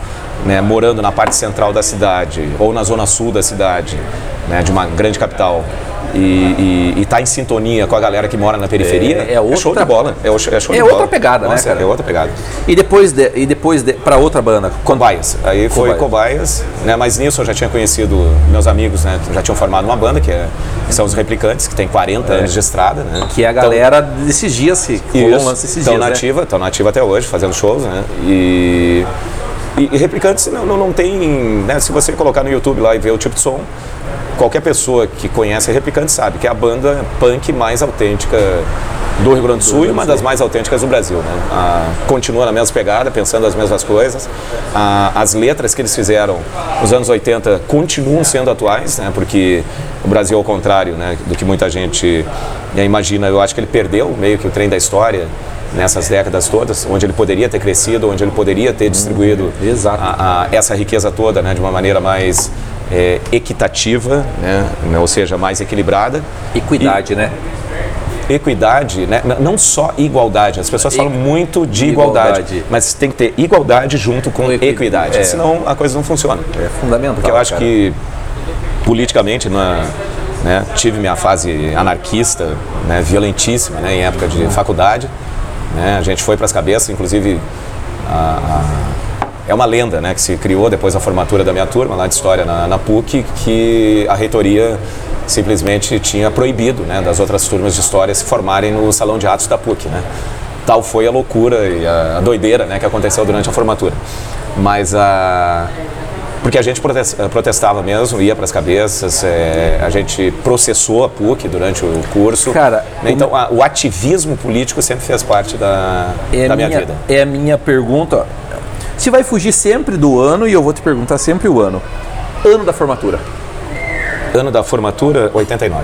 né, morando na parte central da cidade ou na zona sul da cidade, né, de uma grande capital, e estar tá em sintonia com a galera que mora na periferia, é, é, outra, é show de bola. É, é show é de outra bola. pegada, Nossa, né, cara? É outra pegada. E depois, de, e depois de, para outra banda? Cobaias. Aí foi Cobaias, né? Mas nisso eu já tinha conhecido meus amigos, né? Já tinham formado uma banda que, é, que são os Replicantes, que tem 40 é. anos de estrada, né? Que é a galera então, desses dias, se rolou um lance esses dias, nativa, estão né? nativa até hoje, fazendo shows, né? E... E, e replicantes não, não, não tem. Né, se você colocar no YouTube lá e ver o tipo de som, qualquer pessoa que conhece Replicante sabe que é a banda punk mais autêntica do Rio Grande do Sul e uma das mais autênticas do Brasil. Né? Ah, continua na mesma pegada, pensando as mesmas coisas. Ah, as letras que eles fizeram nos anos 80 continuam sendo atuais, né? porque o Brasil, ao contrário né, do que muita gente imagina, eu acho que ele perdeu meio que o trem da história nessas décadas todas, onde ele poderia ter crescido, onde ele poderia ter distribuído a, a, essa riqueza toda né, de uma maneira mais é, equitativa, né, ou seja, mais equilibrada. Equidade, e, né? Equidade, né? não só igualdade. As pessoas falam muito de igualdade, igualdade, mas tem que ter igualdade junto com Equi equidade, é. senão a coisa não funciona. É fundamental. Porque eu acho cara. que politicamente, na, né, tive minha fase anarquista, né, violentíssima, né, em época de faculdade. Né, a gente foi para as cabeças, inclusive a, a é uma lenda né, que se criou depois da formatura da minha turma lá de História na, na PUC, que a reitoria simplesmente tinha proibido né, das outras turmas de História se formarem no Salão de Atos da PUC. Né? Tal foi a loucura e a, a doideira né, que aconteceu durante a formatura. Mas a... Porque a gente protestava mesmo, ia para as cabeças, é, a gente processou a PUC durante o curso. Cara, né? então a, o ativismo político sempre fez parte da, é da minha, minha vida. É a minha pergunta se vai fugir sempre do ano, e eu vou te perguntar sempre o ano. Ano da formatura. Ano da formatura, 89.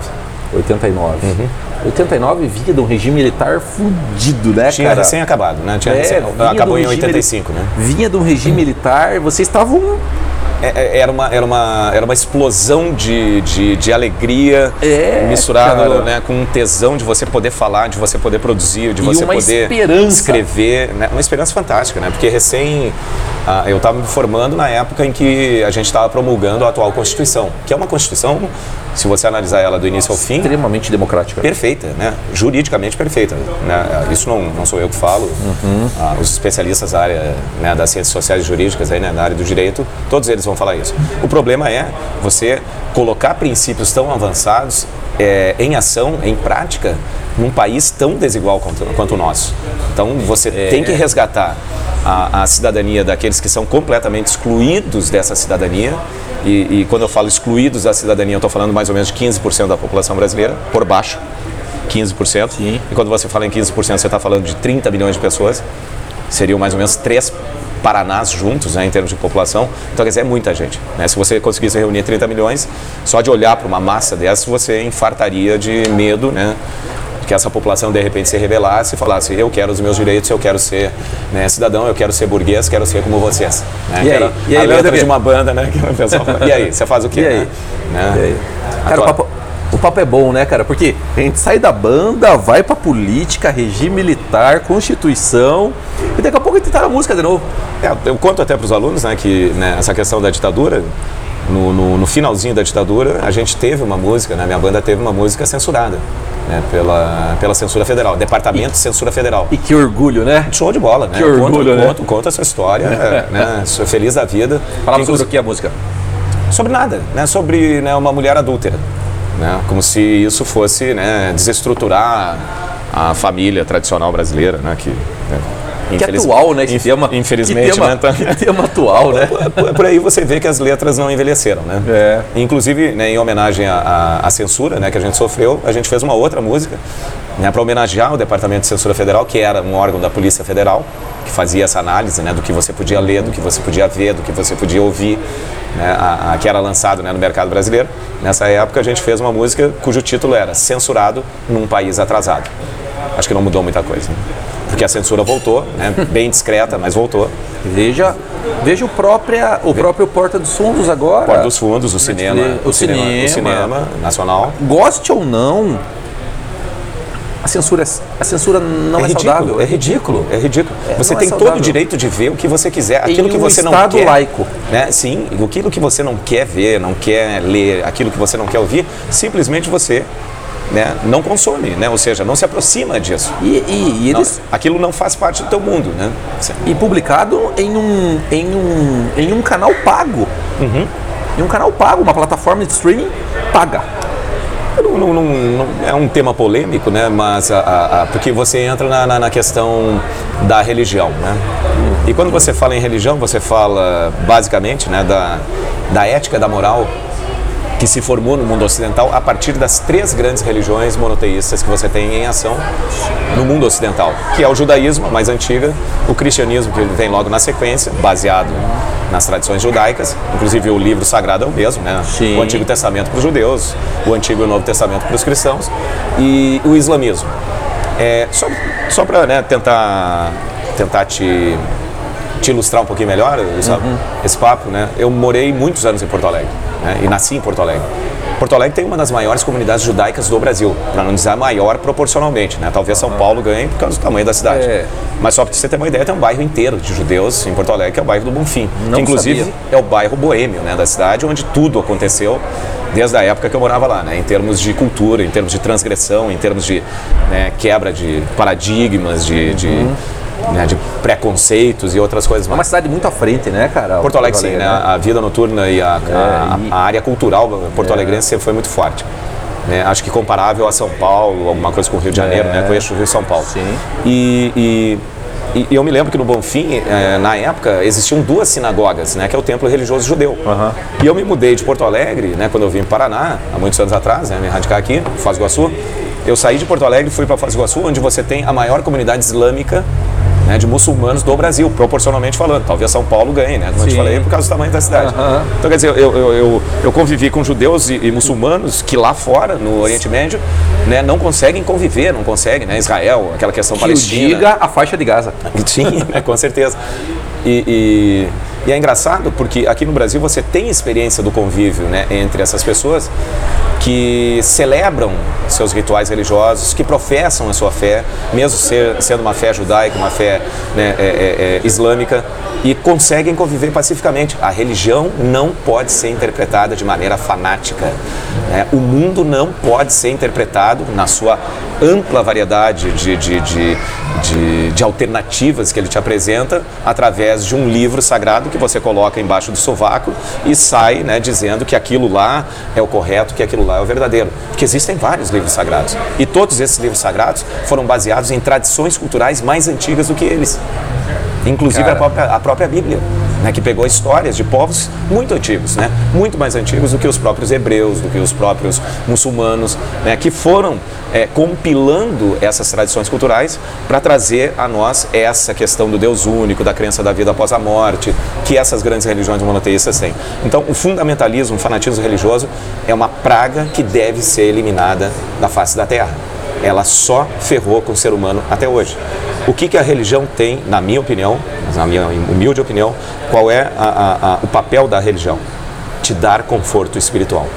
89. Uhum. 89 vinha de um regime militar fudido, né, Tinha cara? recém acabado, né? Tinha é, recém, acabou em 85, né? Vinha de um regime militar, vocês estavam era uma, era uma, era uma explosão de, de, de alegria é, misturada né, com um tesão de você poder falar, de você poder produzir, de você poder esperança. escrever. Né, uma esperança fantástica, né? Porque recém ah, eu estava me formando na época em que a gente estava promulgando a atual Constituição, que é uma Constituição, se você analisar ela do início ao fim, extremamente democrática. Perfeita, né? Juridicamente perfeita. Né? Isso não, não sou eu que falo. Uhum. Ah, os especialistas da área né, das ciências sociais e jurídicas, aí, né, na área do direito, todos eles vão falar isso. O problema é você colocar princípios tão avançados é, em ação, em prática, num país tão desigual quanto, quanto o nosso. Então você é. tem que resgatar a, a, cidadania daqueles que são completamente excluídos dessa cidadania. E, e quando eu falo excluídos da cidadania, eu estou falando mais ou menos de 15% da população brasileira, por baixo. 15%. Sim. E quando você fala em 15%, você está falando de 30 milhões de pessoas. Seriam mais ou menos 3 Paranás juntos, né, em termos de população. Então, quer dizer, é muita gente. Né? Se você conseguisse reunir 30 milhões, só de olhar para uma massa dessa, você infartaria de medo, né? que essa população de repente se rebelasse e falasse eu quero os meus direitos, eu quero ser né, cidadão, eu quero ser burguês, quero ser como vocês. Né? E, aí? e aí? A letra de uma banda, né? Que o pessoal fala, e aí, você faz o quê? E aí? Né? E aí? Cara, o papo, papo é bom, né, cara? Porque a gente sai da banda, vai pra política, regime militar, constituição, e daqui a pouco a gente tá na música de novo. É, eu conto até para os alunos, né, que né, essa questão da ditadura no, no, no, finalzinho da ditadura, a gente teve uma música, né? minha banda teve uma música censurada. Né, pela, pela censura federal, Departamento de Censura Federal. E que orgulho, né? Show de bola, né? Que orgulho, conta, né? Conta, conta essa história, né? Sou feliz da vida. Falava sobre o que a música? Sobre nada, né? Sobre né, uma mulher adúltera. Né? Como se isso fosse né, desestruturar a família tradicional brasileira, né? Que, né? Que atual, né? Inf tema, infelizmente, que tema, né? Tá... que tema atual, né? Por, por, aí você vê que as letras não envelheceram, né? É. Inclusive, né, em homenagem à, à, censura né, que a gente sofreu, a gente fez uma outra música né, para homenagear o Departamento de Censura Federal, que era um órgão da Polícia Federal, que fazia essa análise né, do que você podia ler, do que você podia ver, do que você podia ouvir, né, a, a, que era lançado né, no mercado brasileiro. Nessa época, a gente fez uma música cujo título era Censurado num País Atrasado. Acho que não mudou muita coisa. Né? porque a censura voltou, né? bem discreta, mas voltou. Veja, veja o, própria, o próprio Porta dos Fundos agora. Porta dos Fundos, o cinema, o, cinema, cinema, o cinema nacional. Goste ou não, a censura, a censura não é, é ridículo, saudável. É ridículo, é ridículo. É, você tem é todo o direito de ver o que você quiser, aquilo em que um você não estado quer. laico. Né? Sim, aquilo que você não quer ver, não quer ler, aquilo que você não quer ouvir, simplesmente você né, não consome, né? ou seja, não se aproxima disso. E, e, e eles... Não, aquilo não faz parte do teu mundo. Né? E publicado em um, em um, em um canal pago. Uhum. Em um canal pago, uma plataforma de streaming paga. Não, não, não, é um tema polêmico, né? Mas a, a, a, porque você entra na, na, na, questão da religião, né? E quando você fala em religião, você fala basicamente, né, da, da ética, da moral que se formou no mundo ocidental a partir das três grandes religiões monoteístas que você tem em ação no mundo ocidental, que é o judaísmo, a mais antiga, o cristianismo, que vem logo na sequência, baseado nas tradições judaicas, inclusive o livro sagrado é o mesmo, né? Sim. O Antigo Testamento para os judeus, o Antigo e o Novo Testamento para os cristãos, e o islamismo. É, só só para né, tentar, tentar te, te ilustrar um pouquinho melhor sabe, uhum. esse papo, né? eu morei muitos anos em Porto Alegre né? e nasci em Porto Alegre. Porto Alegre tem uma das maiores comunidades judaicas do Brasil, para não dizer maior proporcionalmente. Né? Talvez São Paulo ganhe por causa do tamanho da cidade. É. Mas só para você ter uma ideia, tem um bairro inteiro de judeus em Porto Alegre, que é o bairro do Bonfim. Não que inclusive sabia. é o bairro boêmio né, da cidade, onde tudo aconteceu desde a época que eu morava lá, né? em termos de cultura, em termos de transgressão, em termos de né, quebra de paradigmas, de, de Uhum. Né, de preconceitos e outras coisas É uma cidade muito à frente, né, cara? Porto Alegre, sim, né? a vida noturna e a, a- e- a área cultural porto-alegrense sempre foi muito forte. né? Acho que comparável a São Paulo, alguma coisa com o Rio de Janeiro, É. né? Conheço o Rio e São Paulo. Sim. E, e- e eu me lembro que no Bonfim, eh, na época, existiam duas sinagogas, né? Que é o templo religioso judeu. Aham. E eu me mudei de Porto Alegre, né? Quando eu vim para Paraná, há muitos anos atrás, né? Me radicar aqui, Foz do Iguaçu. Eu saí de Porto Alegre e fui para Foz do Iguaçu, onde você tem a maior comunidade islâmica né, de muçulmanos do Brasil, proporcionalmente falando. Talvez São Paulo ganhe, né? Como eu te falei, por causa do tamanho da cidade. Aham. Então, quer dizer, eu, eu, eu, eu convivi com judeus e, e muçulmanos que lá fora, no Oriente Médio, né, não conseguem conviver, não conseguem, né? Israel, aquela questão Que palestina. diga a faixa de Gaza. Sim, né, com certeza. E, e- e é engraçado porque aqui no Brasil você tem experiência do convívio né, entre essas pessoas que celebram seus rituais religiosos, que professam a sua fé, mesmo ser- sendo uma fé judaica, uma fé né, é, é, é, islâmica, e conseguem conviver pacificamente. A religião não pode ser interpretada de maneira fanática. né? O mundo não pode ser interpretado na sua ampla variedade de, de, de, de, de alternativas que ele te apresenta através de um livro sagrado que você coloca embaixo do sovaco e sai né, dizendo que aquilo lá é o correto, que aquilo lá é o verdadeiro. Porque existem vários livros sagrados. E todos esses livros sagrados foram baseados em tradições culturais mais antigas do que eles. Inclusive a própria, a própria Bíblia, né, que pegou histórias de povos muito antigos, né, muito mais antigos do que os próprios hebreus, do que os próprios muçulmanos, né, que foram é, compilando essas tradições culturais para trazer a nós essa questão do Deus único, da crença da vida após a morte, que essas grandes religiões monoteístas têm. Então, o fundamentalismo, o fanatismo religioso é uma praga que deve ser eliminada da face da terra ela só ferrou com o ser humano até hoje. O que, que a religião tem, na minha opinião, na minha humilde opinião, qual é a- a- a- o papel da religião? Te dar conforto espiritual.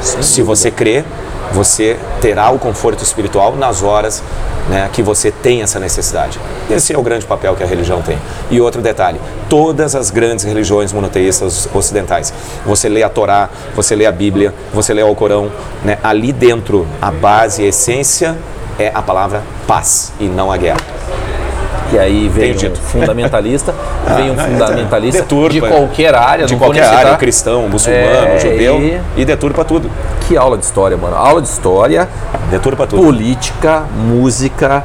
Se você crê, você terá o conforto espiritual nas horas né, que você tem essa necessidade. Esse é o grande papel que a religião tem. E outro detalhe: todas as grandes religiões monoteístas ocidentais, você lê a Torá, você lê a Bíblia, você lê o Corão, né, ali dentro a base, a essência é a palavra paz e não a guerra. E aí vem um fundamentalista, vem um é, fundamentalista deturpa, de qualquer área, De qualquer área, cristão, muçulmano, É, judeu, e- e deturpa tudo. Que aula de história, mano. Aula de história, Deturpa tudo. política, música,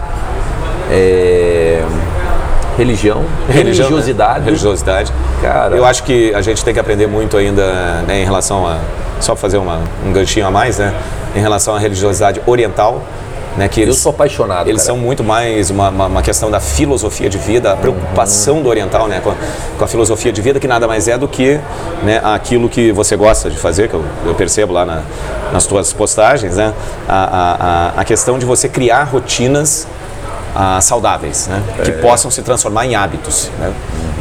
é, religião, Religião, né? religiosidade. Religiosidade. Cara. Eu acho que a gente tem que aprender muito ainda né, em relação a. Só fazer uma, um ganchinho a mais, né? Em relação à religiosidade oriental. Né, que Eu eles, sou apaixonado. eles cara. são muito mais uma, uma, uma questão da filosofia de vida, a preocupação do oriental né, com, a, com a filosofia de vida, que nada mais é do que né, aquilo que você gosta de fazer, que eu, eu percebo lá na- nas tuas postagens, né, a, a- a questão de você criar rotinas ah, saudáveis, né, que possam se transformar em hábitos. né.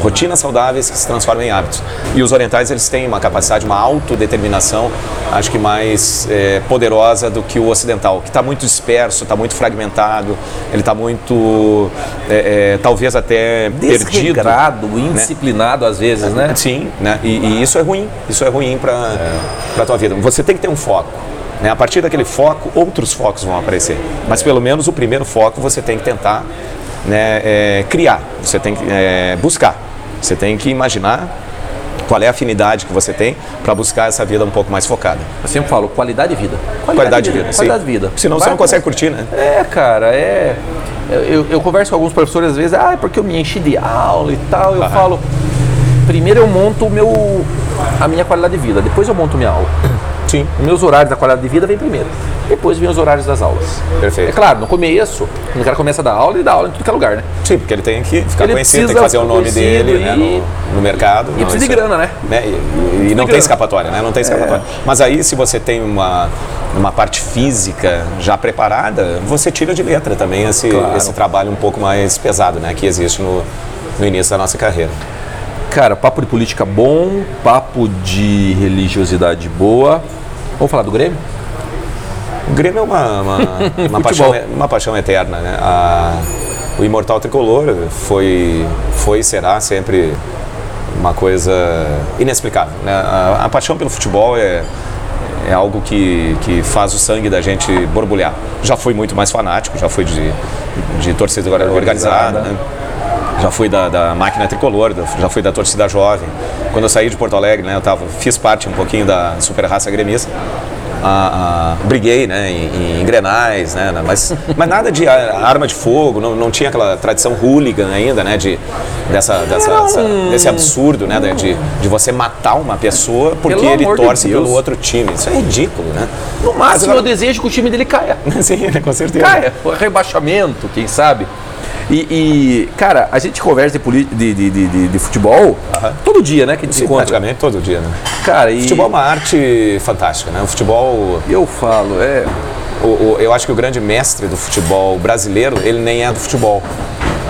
Rotinas saudáveis que se transformam em hábitos. E os orientais eles têm uma capacidade, uma autodeterminação, acho que mais eh, poderosa do que o ocidental, que está muito disperso, está muito fragmentado, ele está muito, eh, eh, talvez até perdido. Desregrado, indisciplinado às vezes, né? Sim, né? E, e isso é ruim, isso é ruim para a tua vida. Você tem que ter um foco. Né? A partir daquele foco, outros focos vão aparecer. Mas pelo menos o primeiro foco você tem que tentar né, é, criar, você tem que é, buscar, você tem que imaginar qual é a afinidade que você tem para buscar essa vida um pouco mais focada. Eu sempre falo, qualidade de vida. Qualidade de vida, sim. Qualidade de vida. Senão você Vai- não consegue curtir, né? É, cara, é. Eu, eu converso com alguns professores às vezes, ah, é porque eu me enchi de aula e tal. Eu Aham. falo, primeiro eu monto o meu, a minha qualidade de vida, depois eu monto minha aula. Sim. Os meus horários da qualidade de vida vem primeiro. Depois vem os horários das aulas. Perfeito. É claro, no começo, quando o cara começa a dar aula, ele dá aula em tudo que é lugar, né? Sim, porque ele tem que ficar Ele conhecido, tem que fazer o nome dele né, e- no, no mercado. E precisa de isso é- grana, né? né? E, e não tem escapatória, né? Não tem escapatória. Mas aí, se você tem uma, uma parte física já preparada, você tira de letra também esse, Claro. esse trabalho um pouco mais pesado, né? Que existe no, no início da nossa carreira. Cara, papo de política bom, papo de religiosidade boa. Vamos falar do Grêmio? O Grêmio é uma, uma, uma, paixão, uma paixão eterna, né? A- o Imortal Tricolor foi, foi e será sempre uma coisa inexplicável. Né? A, a paixão pelo futebol é, é algo que, que faz o sangue da gente borbulhar. Já fui muito mais fanático, já fui de, de torcida organizada, né? Já fui da, da máquina tricolor, já fui da torcida jovem. Quando eu saí de Porto Alegre, né, eu tava, fiz parte um pouquinho da super raça gremista. Ah, ah, briguei né, em, em grenais, né, mas, mas nada de arma de fogo, não, não tinha aquela tradição hooligan ainda, né, de, dessa, dessa, essa- desse absurdo né, de, de você matar uma pessoa porque Pelo ele de torce Deus. pelo outro time. Isso é ridículo, né? No máximo, eu desejo que o time dele caia. Sim, né, com certeza. Caia, rebaixamento, quem sabe. E, e, cara, a gente conversa de, de, de, de, futebol todo dia, né? Que a gente se Sim, encontra. praticamente todo dia, né? Cara, e Futebol é uma arte fantástica, né? O futebol eu falo, é. O- o- eu acho que o grande mestre do futebol brasileiro, ele nem é do futebol.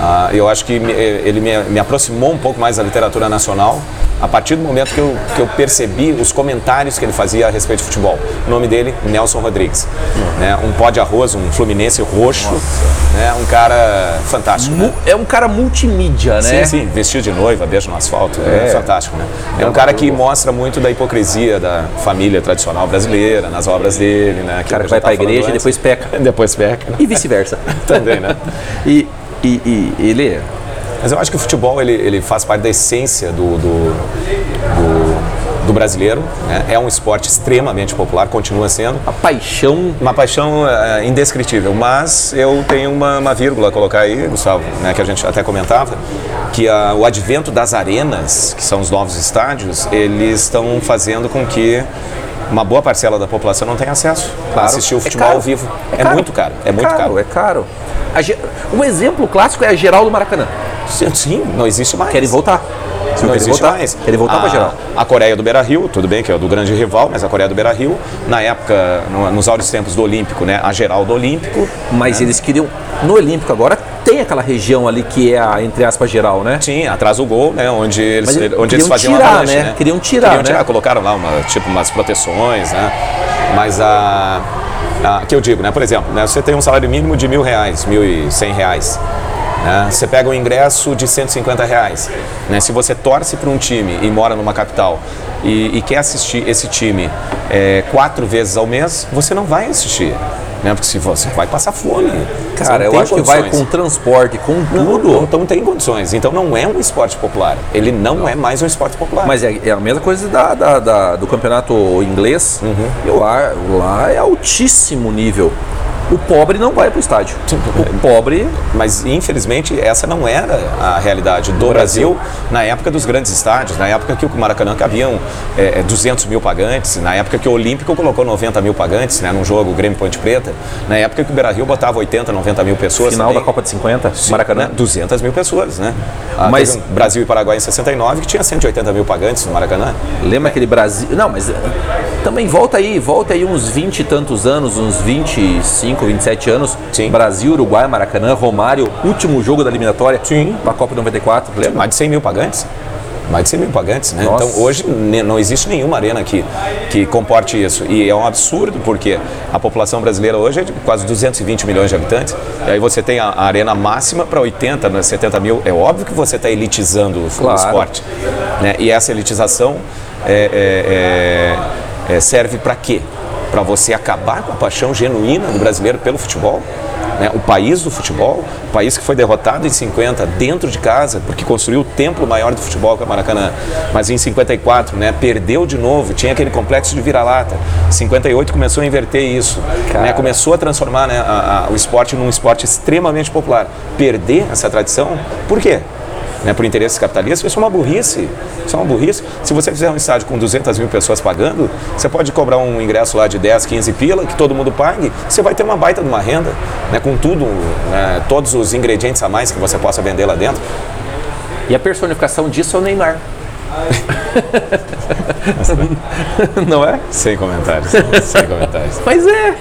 Ah, eu acho que me- ele me, me aproximou um pouco mais da literatura nacional a partir do momento que eu, que eu percebi os comentários que ele fazia a respeito de futebol. O nome dele, Nelson Rodrigues. Né? Um pó de arroz, um fluminense roxo, né? um cara fantástico. né? Mu- É um cara multimídia, né? Sim, sim, vestido de noiva, beijo no asfalto, é, É. fantástico, né? É um cara que mostra muito da hipocrisia da família tradicional brasileira nas obras dele, né? O cara que vai pra igreja e depois peca. depois peca, né? E vice-versa. também, né? E, e, e ele é. Mas eu acho que o futebol ele, ele faz parte da essência do, do, do, do brasileiro, né? É um esporte extremamente popular, continua sendo. A paixão. Uma paixão é, indescritível, mas eu tenho uma, uma vírgula a colocar aí, Gustavo, né, que a gente até comentava, que a- o advento das arenas, que são os novos estádios, eles estão fazendo com que uma boa parcela da população não tenha acesso a assistir o É futebol caro. ao vivo. É, caro. muito caro, é, muito caro. É caro. Ge- um exemplo clássico é a geral do Maracanã. Sim, Sim, não existe mais. Querem voltar. Não querem existe voltar. mais. Querem voltar a, pra geral. A Coreia do Beira-Rio, tudo bem que é do grande rival, mas a Coreia do Beira-Rio, na época, no- nos áureos tempos do Olímpico, né, a geral do Olímpico, Mas eles queriam. No Olímpico agora tem aquela região ali que é a, entre aspas, geral, né? Tinha, atrás do gol, né? Onde eles, Mas onde eles faziam tirar, avalanche, né? Queriam tirar, Queriam né? tirar, colocaram lá uma, tipo umas proteções, né? Mas a, a que eu digo, né? Por exemplo, né, você tem um salário mínimo de mil reais, mil e cem reais. Né? Você pega um ingresso de 150 reais. Né? Se você torce para um time e mora numa capital e, e quer assistir esse time é, quatro vezes ao mês, você não vai assistir. Né? Porque se você vai passar fome. Cara, eu acho condições. que vai com transporte, com tudo. Não, então tem condições. Então não é um esporte popular. Ele não, não. é mais um esporte popular. Mas é, é a mesma coisa da, da, da, do campeonato inglês. Uhum. E lá, lá é altíssimo nível o pobre não vai para o estádio. O pobre. Mas infelizmente essa não era a realidade do Brasil. Brasil. na época dos grandes estádios, na época que o Maracanã cabiam é, 200 é, mil pagantes, na época que o Olímpico colocou 90 mil pagantes né, num jogo Grêmio Ponte Preta, na época que o Beira Rio botava 80, 90 mil pessoas. Final também. da Copa de 50, Sim, Maracanã. Né, 200 mil pessoas, né? Ah, mas Brasil e Paraguai em 69 que tinha 180 mil pagantes no Maracanã. Lembra aquele Brasil? Não, mas eh, também volta aí, volta aí uns 20 e tantos anos, uns 25 25, 27 anos. Sim. Brasil, Uruguai, Maracanã, Romário, último jogo da eliminatória. Sim. Da Copa 94. Lembra? Mais de 100 mil pagantes. Mais de 100 mil pagantes, né? Nossa. Então hoje não existe nenhuma arena que, que comporte isso. E é um absurdo porque a população brasileira hoje é de quase 220 milhões de habitantes. E aí você tem a, a arena máxima para 80, 70 mil. É óbvio que você está elitizando claro. o esporte. Né? E essa elitização é, é, é, serve para quê? Para você acabar com a paixão genuína do brasileiro pelo futebol. Né? O país do futebol, o país que foi derrotado em 50 dentro de casa, porque construiu o templo maior do futebol que é o Maracanã. Mas em 54, né, perdeu de novo, tinha aquele complexo de vira-lata. 58 começou a inverter isso, né? começou a transformar né, a, a, o esporte num esporte extremamente popular. Perder essa tradição, por quê? Né, por interesses capitalistas, isso é uma burrice. Isso é uma burrice. Se você fizer um estádio com 200 mil pessoas pagando, você pode cobrar um ingresso lá de 10, 15 pila, que todo mundo pague, você vai ter uma baita de uma renda, né, com tudo, né, todos os ingredientes a mais que você possa vender lá dentro. E a personificação disso é o Neymar. Não é? Sem comentários. Sem comentários. Mas é.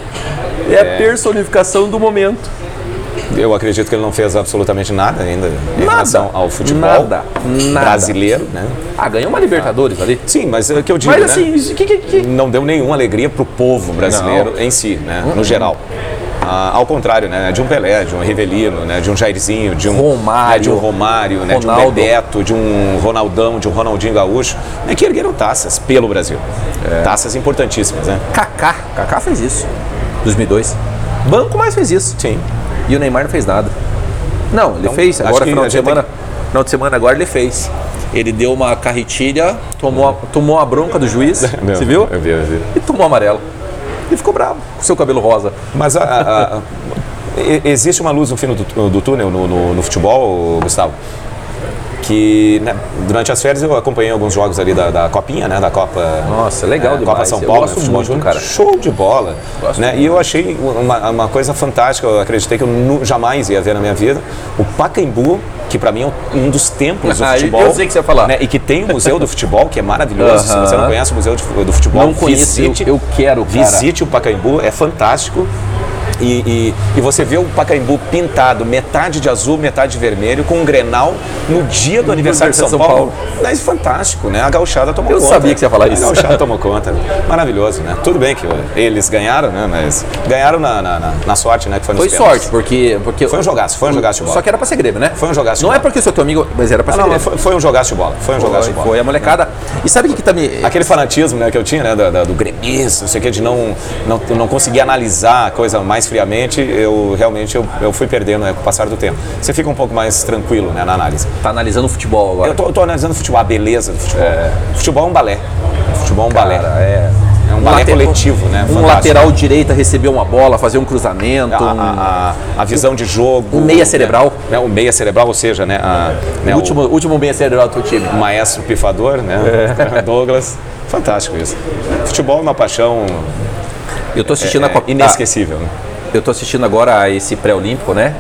É, é a personificação do momento. Eu acredito que ele não fez absolutamente nada ainda em nada, relação ao futebol nada, nada. brasileiro, né? Ah, ganhou uma Libertadores ah. ali. Sim, mas é o que eu digo, mas, né? assim, que, que, que... não deu nenhuma alegria para o povo brasileiro não. em si, né? No geral. Ah, ao contrário, né, de um Pelé, de um Rivelino, né, de um Jairzinho, de um Romário, né, de um Romário, né, de um Bebeto, de um Ronaldão, de um Ronaldinho Gaúcho, né, que ergueram taças pelo Brasil. É. Taças importantíssimas, né? Kaká, Kaká fez isso. 2002. Banco mais fez isso. Sim. E o Neymar não fez nada. Não, ele então, fez. Agora, final de semana, tem... final de semana agora ele fez. Ele deu uma carretilha, tomou, a, tomou a bronca do juiz, não, você viu? Eu vi, eu vi. E tomou amarelo. E ficou bravo com seu cabelo rosa. Mas a, a, a, existe uma luz no fim do, do túnel no, no, no futebol, Gustavo? Que né, durante as férias eu acompanhei alguns jogos ali da, da Copinha, né, da Copa. Nossa, legal é, demais. Copa São Paulo, né, futebol muito, cara. Show de bola, né? E eu achei uma, uma coisa fantástica, eu acreditei que eu nu, jamais ia ver na minha vida, o Pacaembu que para mim é um dos templos do futebol. Eu sei que você ia falar. Né, e que tem o Museu do Futebol, que é maravilhoso. Uh -huh. Se você não conhece o Museu do Futebol, não conheço, visite, eu, eu quero, cara. Visite o Pacaembu, é fantástico. E, e, e, você vê o Pacaembu pintado, metade de azul, metade de vermelho, com um grenal no dia do no aniversário de São, São Paulo. Paulo. Mas fantástico, né? A gauchada tomou Eu conta. Eu sabia que você ia falar isso. A gauchada tomou conta. Maravilhoso, né? Tudo bem que eles ganharam, né? Mas ganharam na, na, na sorte, né? Que foi Foi sorte, porque, porque... Foi um jogaço, foi um jogaço de bola. Só que era pra ser Grêmio, né? Foi um jogaço de Não bola. é porque sou teu amigo, mas era pra ah, ser não, Grêmio. Foi, foi, um jogaço de bola. Foi um jogaço de bola. Foi a molecada. E sabe o que, que tá me... Aquele fanatismo né, que eu tinha, né? Do, do, do gremista, não sei o que, de não, não, não conseguir analisar a coisa mais friamente, eu realmente eu, eu fui perdendo né, com o passar do tempo. Você fica um pouco mais tranquilo né, na análise. Tá analisando o futebol agora? Eu tô, eu tô analisando o futebol, a beleza do futebol. É. Futebol é um balé. Futebol é um Cara, balé. É. É um, um balé lateral, coletivo, né? Um Fantástico. lateral direita receber uma bola, fazer um cruzamento. A, a, a, a visão de jogo. Um meia cerebral. Né? O meia cerebral, ou seja, né? A, né, o último, o, último meia cerebral do teu time. O maestro pifador, né? É. Douglas. Fantástico isso. Futebol é uma paixão. Eu tô assistindo é, a Copa. Inesquecível, né? Eu estou assistindo agora esse pré-olímpico, né?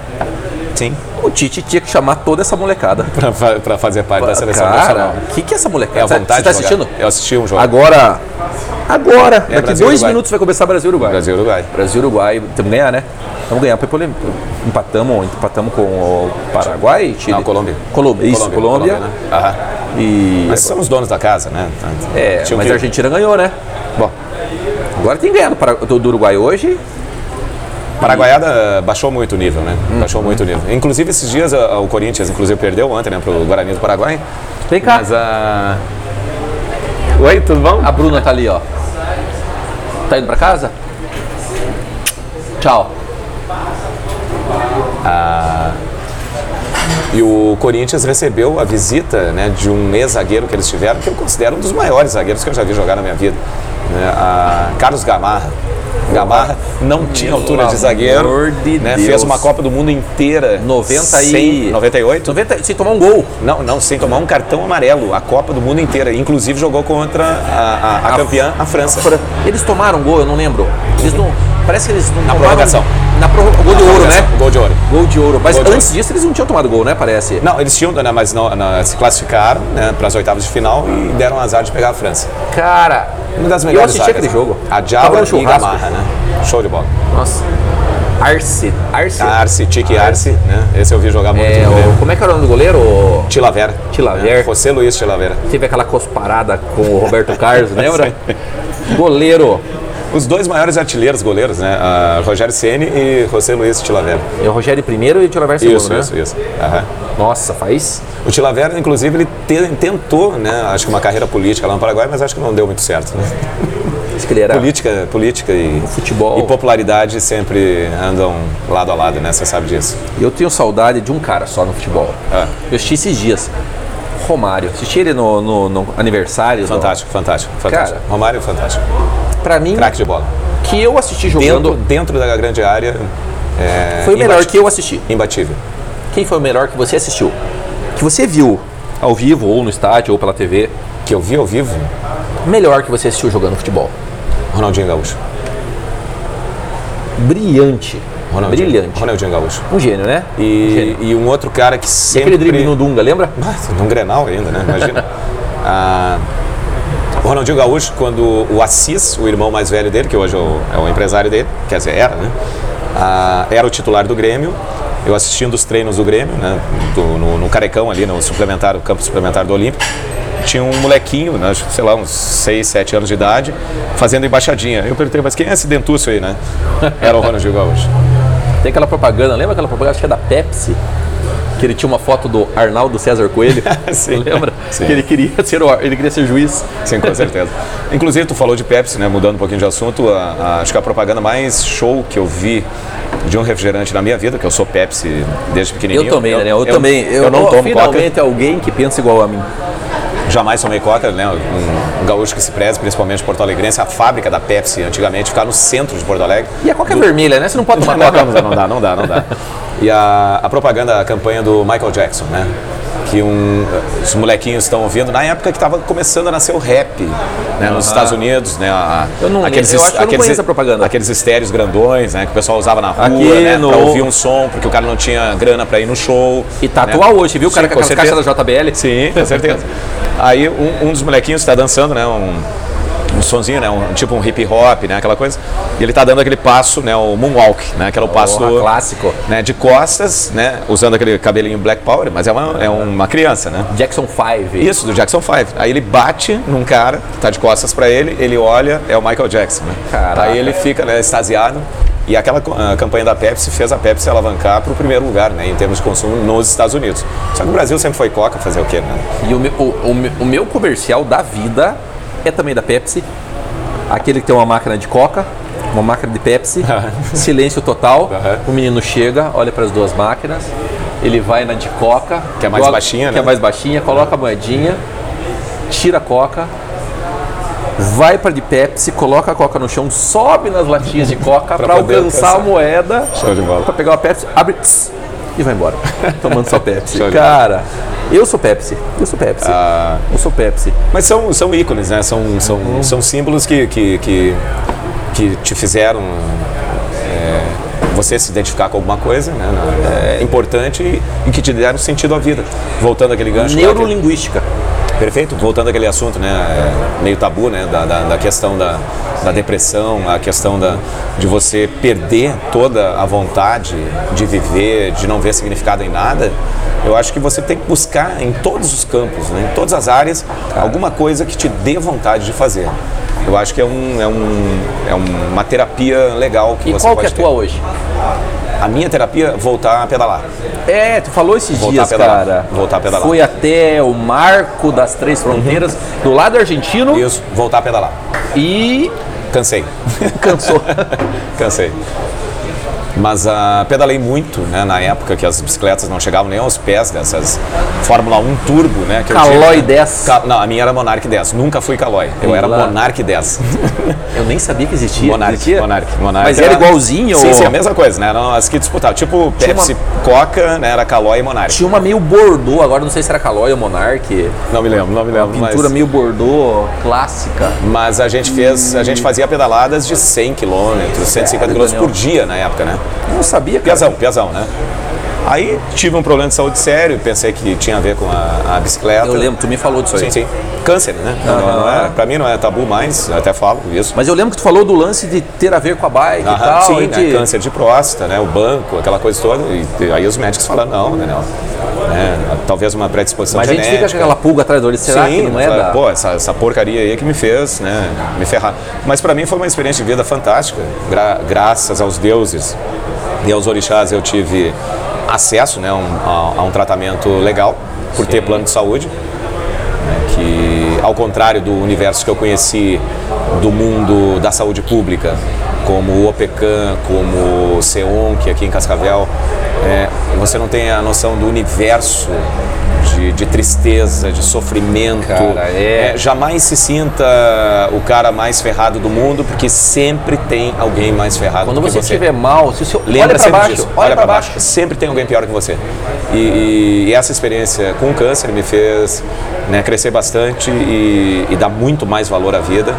Sim. O Tite tinha que chamar toda essa molecada. para fazer parte da seleção Cara, nacional. o que, que é essa molecada? É a vontade Você tá assistindo? Eu assisti um jogo. Agora, agora, é, daqui Brasil, dois Uruguai. minutos vai começar Brasil-Uruguai. Brasil-Uruguai. Brasil-Uruguai, temos que ganhar, né? Vamos ganhar. Empatamos, empatamos com o Paraguai, Chile? Não, Colômbia. Colômbia, isso, Colômbia. Colômbia né? Aham. E... Mas são os donos da casa, né? É, Tinha mas a Argentina ganhou, né? Bom, Agora tem ganhado do Uruguai hoje. Paraguaiada baixou muito o nível, né? Baixou muito o nível. Inclusive, esses dias a- a- o Corinthians, inclusive, perdeu ontem, né, pro Guarani do Paraguai. Vem cá. Mas a... Oi, tudo bom? A Bruna tá ali, ó. Tá indo pra casa? Tchau. E o Corinthians recebeu a visita né, de um ex-zagueiro que eles tiveram, que eu considero um dos maiores zagueiros que eu já vi jogar na minha vida. né, a Carlos Gamarra. Gamarra não tinha altura de zagueiro. de né. Fez uma Copa do Mundo inteira. 90 e- sem, 98? 90, sem tomar um gol. Não, não, sem tomar um cartão amarelo. A Copa do Mundo inteira. Inclusive jogou contra a, a- a campeã, a França. Eles tomaram um gol, eu não lembro. Eles não. Parece que eles não Na prorrogação. Na. Gol de ouro, né? Gol de ouro. Gol de ouro. Mas Gol antes disso eles não tinham tomado gol, né? Parece. Não, eles tinham, né, mas não, não, se classificaram né, para as oitavas de final e deram azar de pegar a França. Cara, Uma das eu melhores assisti zagas, aquele né? jogo. A no e. Gamarra, né? Show de bola. Nossa. Arce. Arce. Arce, Tique Arce, né? Esse eu vi jogar muito É, o, como é que era o nome do goleiro? Tilavera. Tilavera. Né? José Luiz Tilavera. Teve aquela cosparada com o Roberto Carlos, lembra? Goleiro. Os dois maiores artilheiros goleiros, né? A Rogério Ceni e José Luiz Tilavera. É o Rogério primeiro e o Tilaver segundo, Isso, né? isso, isso. Aham. Nossa, faz. O Tilavera, inclusive, ele te- tentou, né? Acho que uma carreira política lá no Paraguai, mas acho que não deu muito certo. Né? Diz que ele era Política, política e, futebol. e popularidade sempre andam lado a lado, né? Você sabe disso. Eu tenho saudade de um cara só no futebol. Ah. Eu assisti esses dias. Romário. Assisti ele no, no, no aniversário. Fantástico, fantástico, fantástico. Cara. Romário, fantástico. Pra mim, Craque de bola. que eu assisti Dentro, jogando, dentro da grande área. É, foi o melhor que eu assisti. Imbatível. Quem foi o melhor que você assistiu? Que você viu ao vivo, ou no estádio, ou pela TV. Que eu vi ao vivo, Melhor que você assistiu jogando futebol. Ronaldinho Gaúcho. Brilhante. Ronaldinho, Brilhante. Ronaldinho Gaúcho. Um gênio, né? Um E, gênio. e um outro cara que E sempre... aquele drible no Dunga, lembra? Ah, num Grenal ainda, né? Imagina. Ah, o Ronaldinho Gaúcho, quando o Assis, o irmão mais velho dele, que hoje é o, é o empresário dele, quer dizer, era, né? Ah, era o titular do Grêmio. Eu assistindo os treinos do Grêmio, né? do- no, no Carecão ali, no suplementar, o campo suplementar do Olímpico. Tinha um molequinho, né, sei lá, uns 6, 7 anos de idade, fazendo embaixadinha. Eu perguntei, mas quem é esse dentúcio aí, né? Era o Ronaldinho Gaúcho. Tem aquela propaganda, lembra aquela propaganda? Acho que é da Pepsi. Que ele tinha uma foto do Arnaldo César Coelho. Sim. Lembra? Sim. Que ele queria ser ele queria ser juiz. Sim, com certeza. Inclusive, tu falou de Pepsi, né? Mudando um pouquinho de assunto, a- a- acho que a propaganda mais show que eu vi de um refrigerante na minha vida, que eu sou Pepsi desde pequenininho. Eu também, Daniel. Eu, também. Eu, não tomo finalmente alguém que pensa igual a mim. Coca, jamais tomei Coca, né? Um, gaúcho que se preza, principalmente Porto Alegrense. A fábrica da Pepsi, antigamente, ficava no centro de Porto Alegre. E a Coca é vermelha, né? Você não pode tomar Coca. não, não dá, não dá, não dá. E a, a propaganda, a campanha do Michael Jackson, né? Que um, os molequinhos estão ouvindo na época que estava começando a nascer o rap, né? Nos Estados Unidos, né? A- Eu não lembro, eu acho que aqueles, conheço a propaganda. Aqueles estéreos grandões, né? Que o pessoal usava na rua, Aqui né? no- Pra ouvir um som, porque o cara não tinha grana pra ir no show. E tá né? atual hoje, viu? O cara Sim, com com caixas certeza. da JBL. Sim, com certeza. Aí um, um dos molequinhos está dançando, né? Um, um sonzinho, né? Um, tipo um hip hop, né? Aquela coisa. E ele tá dando aquele passo, né? O moonwalk, né? Que era o passo Porra, clássico. né? De costas, né? Usando aquele cabelinho Black Power, mas é uma, é uma criança, né? Jackson 5. Isso, do Jackson 5. Aí ele bate num cara, tá de costas pra ele, ele olha, é o Michael Jackson, né? Caraca. Aí ele fica, né, extasiado. E aquela campanha da Pepsi fez a Pepsi alavancar para o primeiro lugar, né, em termos de consumo nos Estados Unidos. Só que o Brasil sempre foi Coca, fazer o quê, né? E o meu, o, o o meu comercial da vida é também da Pepsi. Aquele que tem uma máquina de coca, uma máquina de Pepsi, silêncio total. Aham. O menino chega, olha para as duas máquinas, ele vai na de coca, Que é mais joga- baixinha, que né? é mais baixinha, coloca a moedinha, tira a coca, vai para de Pepsi, coloca a coca no chão, sobe nas latinhas de coca para poder alcançar a alcançar. moeda, para pegar uma Pepsi, abre tss, e vai embora, tomando só Pepsi. Cara, eu sou Pepsi, eu sou Pepsi, Ah. eu sou Pepsi. Mas são, são ícones, né? São, são, são símbolos que, que, que, que te fizeram é, você se identificar com alguma coisa, né? É importante e, e que te deram sentido à vida. Voltando àquele gancho. lá que- Neurolinguística. Perfeito. Voltando àquele assunto, né, é, meio tabu, né, da, da, da questão da, da depressão, a questão da, de você perder toda a vontade de viver, de não ver significado em nada. Eu acho que você tem que buscar em todos os campos, né, em todas as áreas, alguma coisa que te dê vontade de fazer. Eu acho que é, um, é, um, é uma terapia legal que E você qual que pode é a tua hoje? A minha terapia, voltar a pedalar. É, tu falou esses Voltar dias, pedalar. cara. Voltar a pedalar. Foi até o marco das três fronteiras, do lado argentino Isso, voltar a pedalar. e Cansei. cansou. Cansei. Mas ah, pedalei muito, né, na época que as bicicletas não chegavam nem aos pés dessas Fórmula 1 Turbo, né? Que eu Caloi tive, né? 10. Ca- não, a minha era Monarch 10. Nunca fui Caloi. Eu era. Monarch 10. Eu nem sabia que existia. Monarch, existia? Monarch, Monarch. Mas era igualzinho? Sim, ou- sim, a mesma coisa, né? Eram as que disputavam. Tipo Tinha Pepsi, Coca, né? Era Caloi e Monarch. Tinha uma meio bordô, agora não sei se era Calói ou Monark. Não me lembro, não me lembro. Pintura mas... meio bordô, clássica. Mas a gente fez, a gente fazia pedaladas de 100 km, 150 km por dia na época, né? Não sabia, cara. Piazão, piazão, né? Aí tive um problema de saúde sério, pensei que tinha a ver com a, a bicicleta. Eu lembro, tu me falou disso aí. Sim, sim. Câncer, né? Não, não, não é, pra mim não é tabu mais, eu até falo isso. Mas eu lembro que tu falou do lance de ter a ver com a bike e Aham, tal. sim, e né? de- câncer de próstata, né? O banco, aquela coisa toda. E, e aí os médicos falaram, não, Daniel, né? talvez uma predisposição Mas a gente genética. fica com aquela pulga atrás do olho. Será Sim, que não é da... Pô, essa, essa porcaria aí que me fez, né, me ferrar. Mas pra mim foi uma experiência de vida fantástica. Gra- graças aos deuses e aos orixás eu tive acesso, né, a um- a, a um tratamento legal por ter plano de saúde. né, que ao contrário do universo que eu conheci do mundo da saúde pública, como o OPECAM, como o SEONC aqui em Cascavel, é, você não tem a noção do universo de, de tristeza, de sofrimento. Cara, é. É, jamais se sinta o cara mais ferrado do mundo, porque sempre tem alguém mais ferrado Quando do que você você. estiver mal, se o seu... Lembra olha sempre baixo, disso. olha pra baixo. Sempre tem alguém pior que você. E, e- e essa experiência com o câncer me fez né, crescer bastante e, e dar muito mais valor à vida,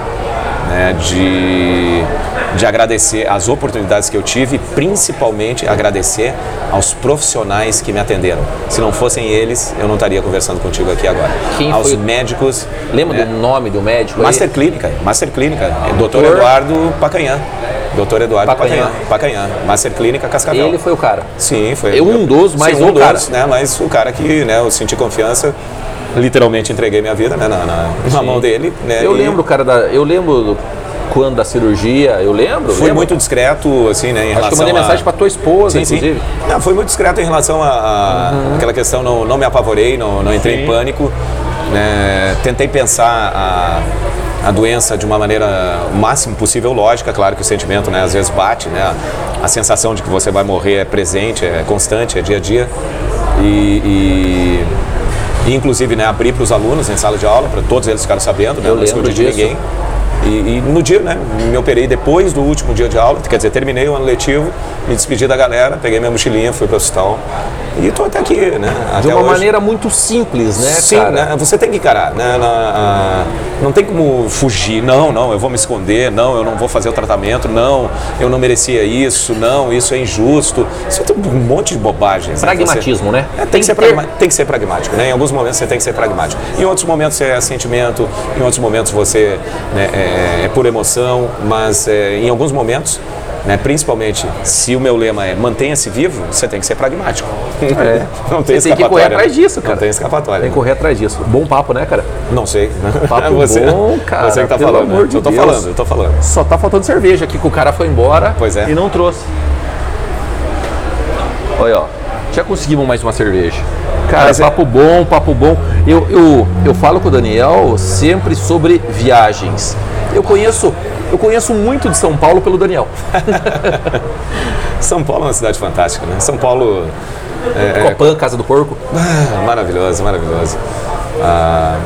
né, de, de agradecer as oportunidades que eu tive e principalmente agradecer aos profissionais que me atenderam. Se não fossem eles, eu não estaria conversando contigo aqui agora. Quem aos foi médicos. Lembra né, do nome do médico? aí? Master Clínica, Master Clínica, Dr. Doutor- Eduardo Pacanhã. Dr. Eduardo Pacanhã. Pacanhã. Master Clínica Cascavel. Ele foi o cara. Sim, foi. Eu, um dos, mas Sim, o um cara. dos, né? Mas o cara que, né, eu senti confiança, literalmente entreguei minha vida, né, na, na, na mão dele, né? Eu e lembro, cara, da... eu lembro do- quando da cirurgia, eu lembro. Fui lembro. muito discreto, assim, né, em Acho que eu relação mandei a... mensagem pra tua esposa, Sim, sim. inclusive. Não, foi muito discreto em relação a, a aquela questão, não, não me apavorei, não, não entrei em pânico. né, tentei pensar a, a doença de uma maneira o máximo possível lógica. Claro que o sentimento né, às vezes bate, né, a sensação de que você vai morrer é presente, é constante, é dia a dia. E, e- e, inclusive né, abrir para os alunos em sala de aula, para todos eles ficarem sabendo, né, Eu não escondi lembro de ninguém. E, e no dia, né, me operei depois do último dia de aula, quer dizer, terminei o ano letivo, me despedi da galera, peguei minha mochilinha, fui para o hospital e estou até aqui, né? De até uma hoje. maneira muito simples, né, Sim, cara? né, você tem que encarar, né? na- a- não tem como fugir, não, não, eu vou me esconder, não, eu não vou fazer o tratamento, não, eu não merecia isso, não, isso é injusto. Isso é um monte de bobagens. né, Pragmatismo, você- né? É, tem, Tem que ser pragma- tem que ser pragmático, né? Em alguns momentos você tem que ser pragmático. Em outros momentos é sentimento, em outros momentos você né, é, é por emoção, mas é, em alguns momentos, né, principalmente se o meu lema é mantenha-se vivo, você tem que ser pragmático. É. Não tem Você tem que correr escapatória. atrás disso, Não cara. tem escapatória. Tem que correr atrás disso. Bom papo, né, cara? Não sei. Papo você, bom, cara, Você que tá falando. né? amor de eu tô Deus. falando, eu tô falando. Só tá faltando cerveja aqui, que o cara foi embora Pois é. e não trouxe. Olha, ó. Já conseguimos mais uma cerveja. Cara, Mas é- papo bom, papo bom. Eu, eu, eu falo com o Daniel sempre sobre viagens. Eu conheço, eu conheço muito de São Paulo pelo Daniel. São Paulo é uma cidade fantástica, né? São Paulo é, Copan, Casa do Porco. ah, maravilhoso, maravilhoso. Ah,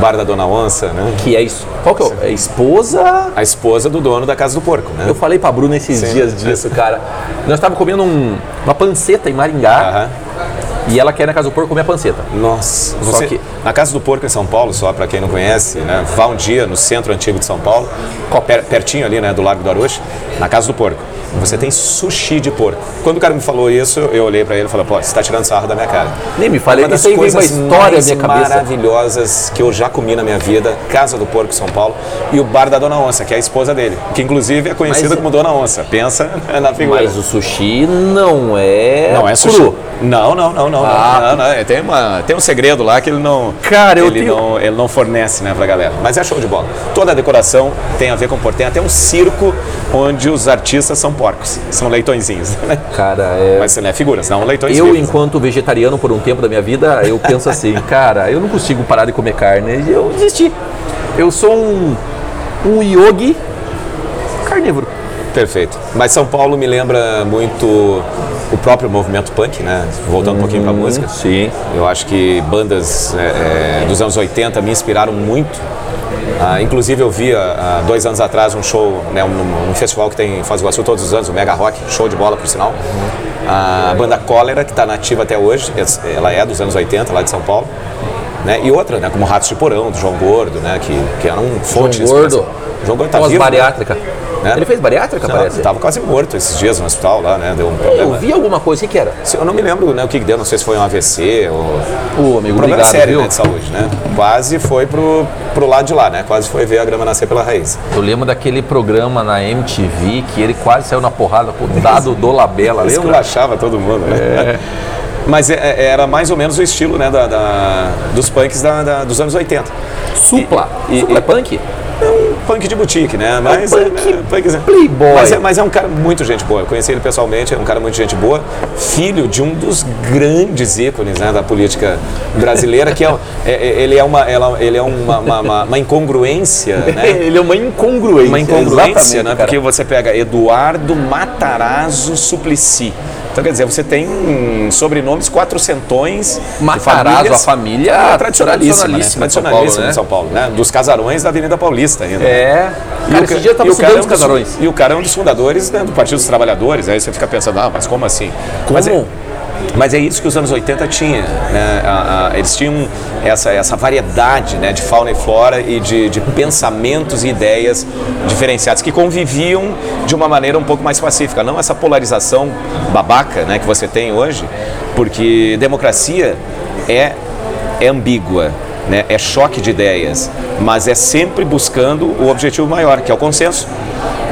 Bar da Dona Onça, né? Que é isso. Qual que é? o- É esposa. A esposa do dono da Casa do Porco, né? Eu falei pra Bruna esses Sim. dias disso, cara. Nós estávamos comendo um- uma panceta em Maringá Aham. E ela quer ir na casa do porco comer a panceta. Nossa, Só você, que- na Casa do Porco em São Paulo, só para quem não conhece, né? Vá um dia no centro antigo de São Paulo, per- pertinho ali, né, do Largo do Arush, na Casa do Porco. Você tem sushi de porco. Quando o cara me falou isso, eu olhei para ele e falei, pô, você tá tirando sarro da minha cara. Nem me fale, Uma das isso veio uma coisas história mais minha cabeça. maravilhosas que eu já comi na minha vida, Casa do Porco São Paulo e o Bar da Dona Onça, que é a esposa dele, que inclusive é conhecida Mas- como Dona Onça. Pensa na figura. Mas o sushi não é, Não é sushi. cru. Não, não, não, não. Ah. não, não, não. Tem, uma, tem um segredo lá que ele não. Cara, eu ele tenho- não, ele não fornece, né, pra galera. Mas é show de bola. Toda a decoração tem a ver com porco. Tem até um circo onde os artistas são porcos. São leitõezinhos. Né? Cara, é. Mas né, figuras, não leitões Eu, vivos, né? enquanto vegetariano por um tempo da minha vida, eu penso assim, cara, eu não consigo parar de comer carne. E eu desisti. Eu sou um, um yogi carnívoro. Perfeito. Mas São Paulo me lembra muito o próprio movimento punk, né? Voltando um pouquinho pra música. Sim. Eu acho que bandas é, é, dos anos 80 me inspiraram muito. Ah, inclusive eu vi há há dois anos atrás um show, né, um, um festival que tem em Foz do Iguaçu todos os anos, o Mega Rock, show de bola por sinal. A banda Cólera, que está nativa até hoje, ela é dos anos 80, lá de São Paulo. Né? E outra, né, como Ratos de Porão, do João Gordo, né, que, que era um fonte de Gordo. João Gordo tá Pós vivo, né? bariátrica. Né? Ele fez bariátrica, Não, parece? tava quase morto esses dias no hospital lá, né? Deu um Eu problema. vi alguma coisa, o que, que era? Se- Eu não me lembro né, o que que deu, não sei se foi um AVC ou. Ô, amigo, Um problema obrigado, sério viu? né, de saúde, né? Quase foi pro, pro lado de lá, né? Quase foi ver a grama nascer pela raiz. Eu lembro daquele programa na MTV que ele quase saiu na porrada com o dado do Labela, lembra? Esculachava todo mundo, né? Mas é- é- era mais ou menos o estilo né, da, da- dos punks da- da- dos anos 80. Supla. E- Supla e- é punk? É um punk de boutique, né? Mas um é, punk é, punkzinho. playboy. Mas é, mas é um cara muito gente boa. Eu conheci ele pessoalmente, é um cara muito gente boa. Filho de um dos grandes ícones né, da política brasileira, que é, é- é- ele é uma, ela- ele é uma, uma- uma- uma incongruência, né? Ele é uma incongruência. Uma incongruência, né? cara. Porque você pega Eduardo Matarazzo Suplicy. Então, quer dizer, você tem sobrenomes quatrocentões. Matarazzo, a família É, tradicionalíssima, né? tradicionalíssima de São Tradicionalíssima Paulo, né? de São Paulo, né? Dos casarões da Avenida Paulista ainda. né? É. E Cara, o esse dia eu tava é um os casarões. E o cara é um dos fundadores né, do Partido dos Trabalhadores. Aí você fica pensando, ah, mas como assim? Mas é, mas é isso que os anos 80 tinha. Né? Eles tinham essa, essa variedade né, de fauna e flora e de, de pensamentos e ideias diferenciados que conviviam de uma maneira um pouco mais pacífica. Não essa polarização babaca né, que você tem hoje, porque democracia é, é ambígua. Né? É choque de ideias, mas é sempre buscando o objetivo maior, que é o consenso.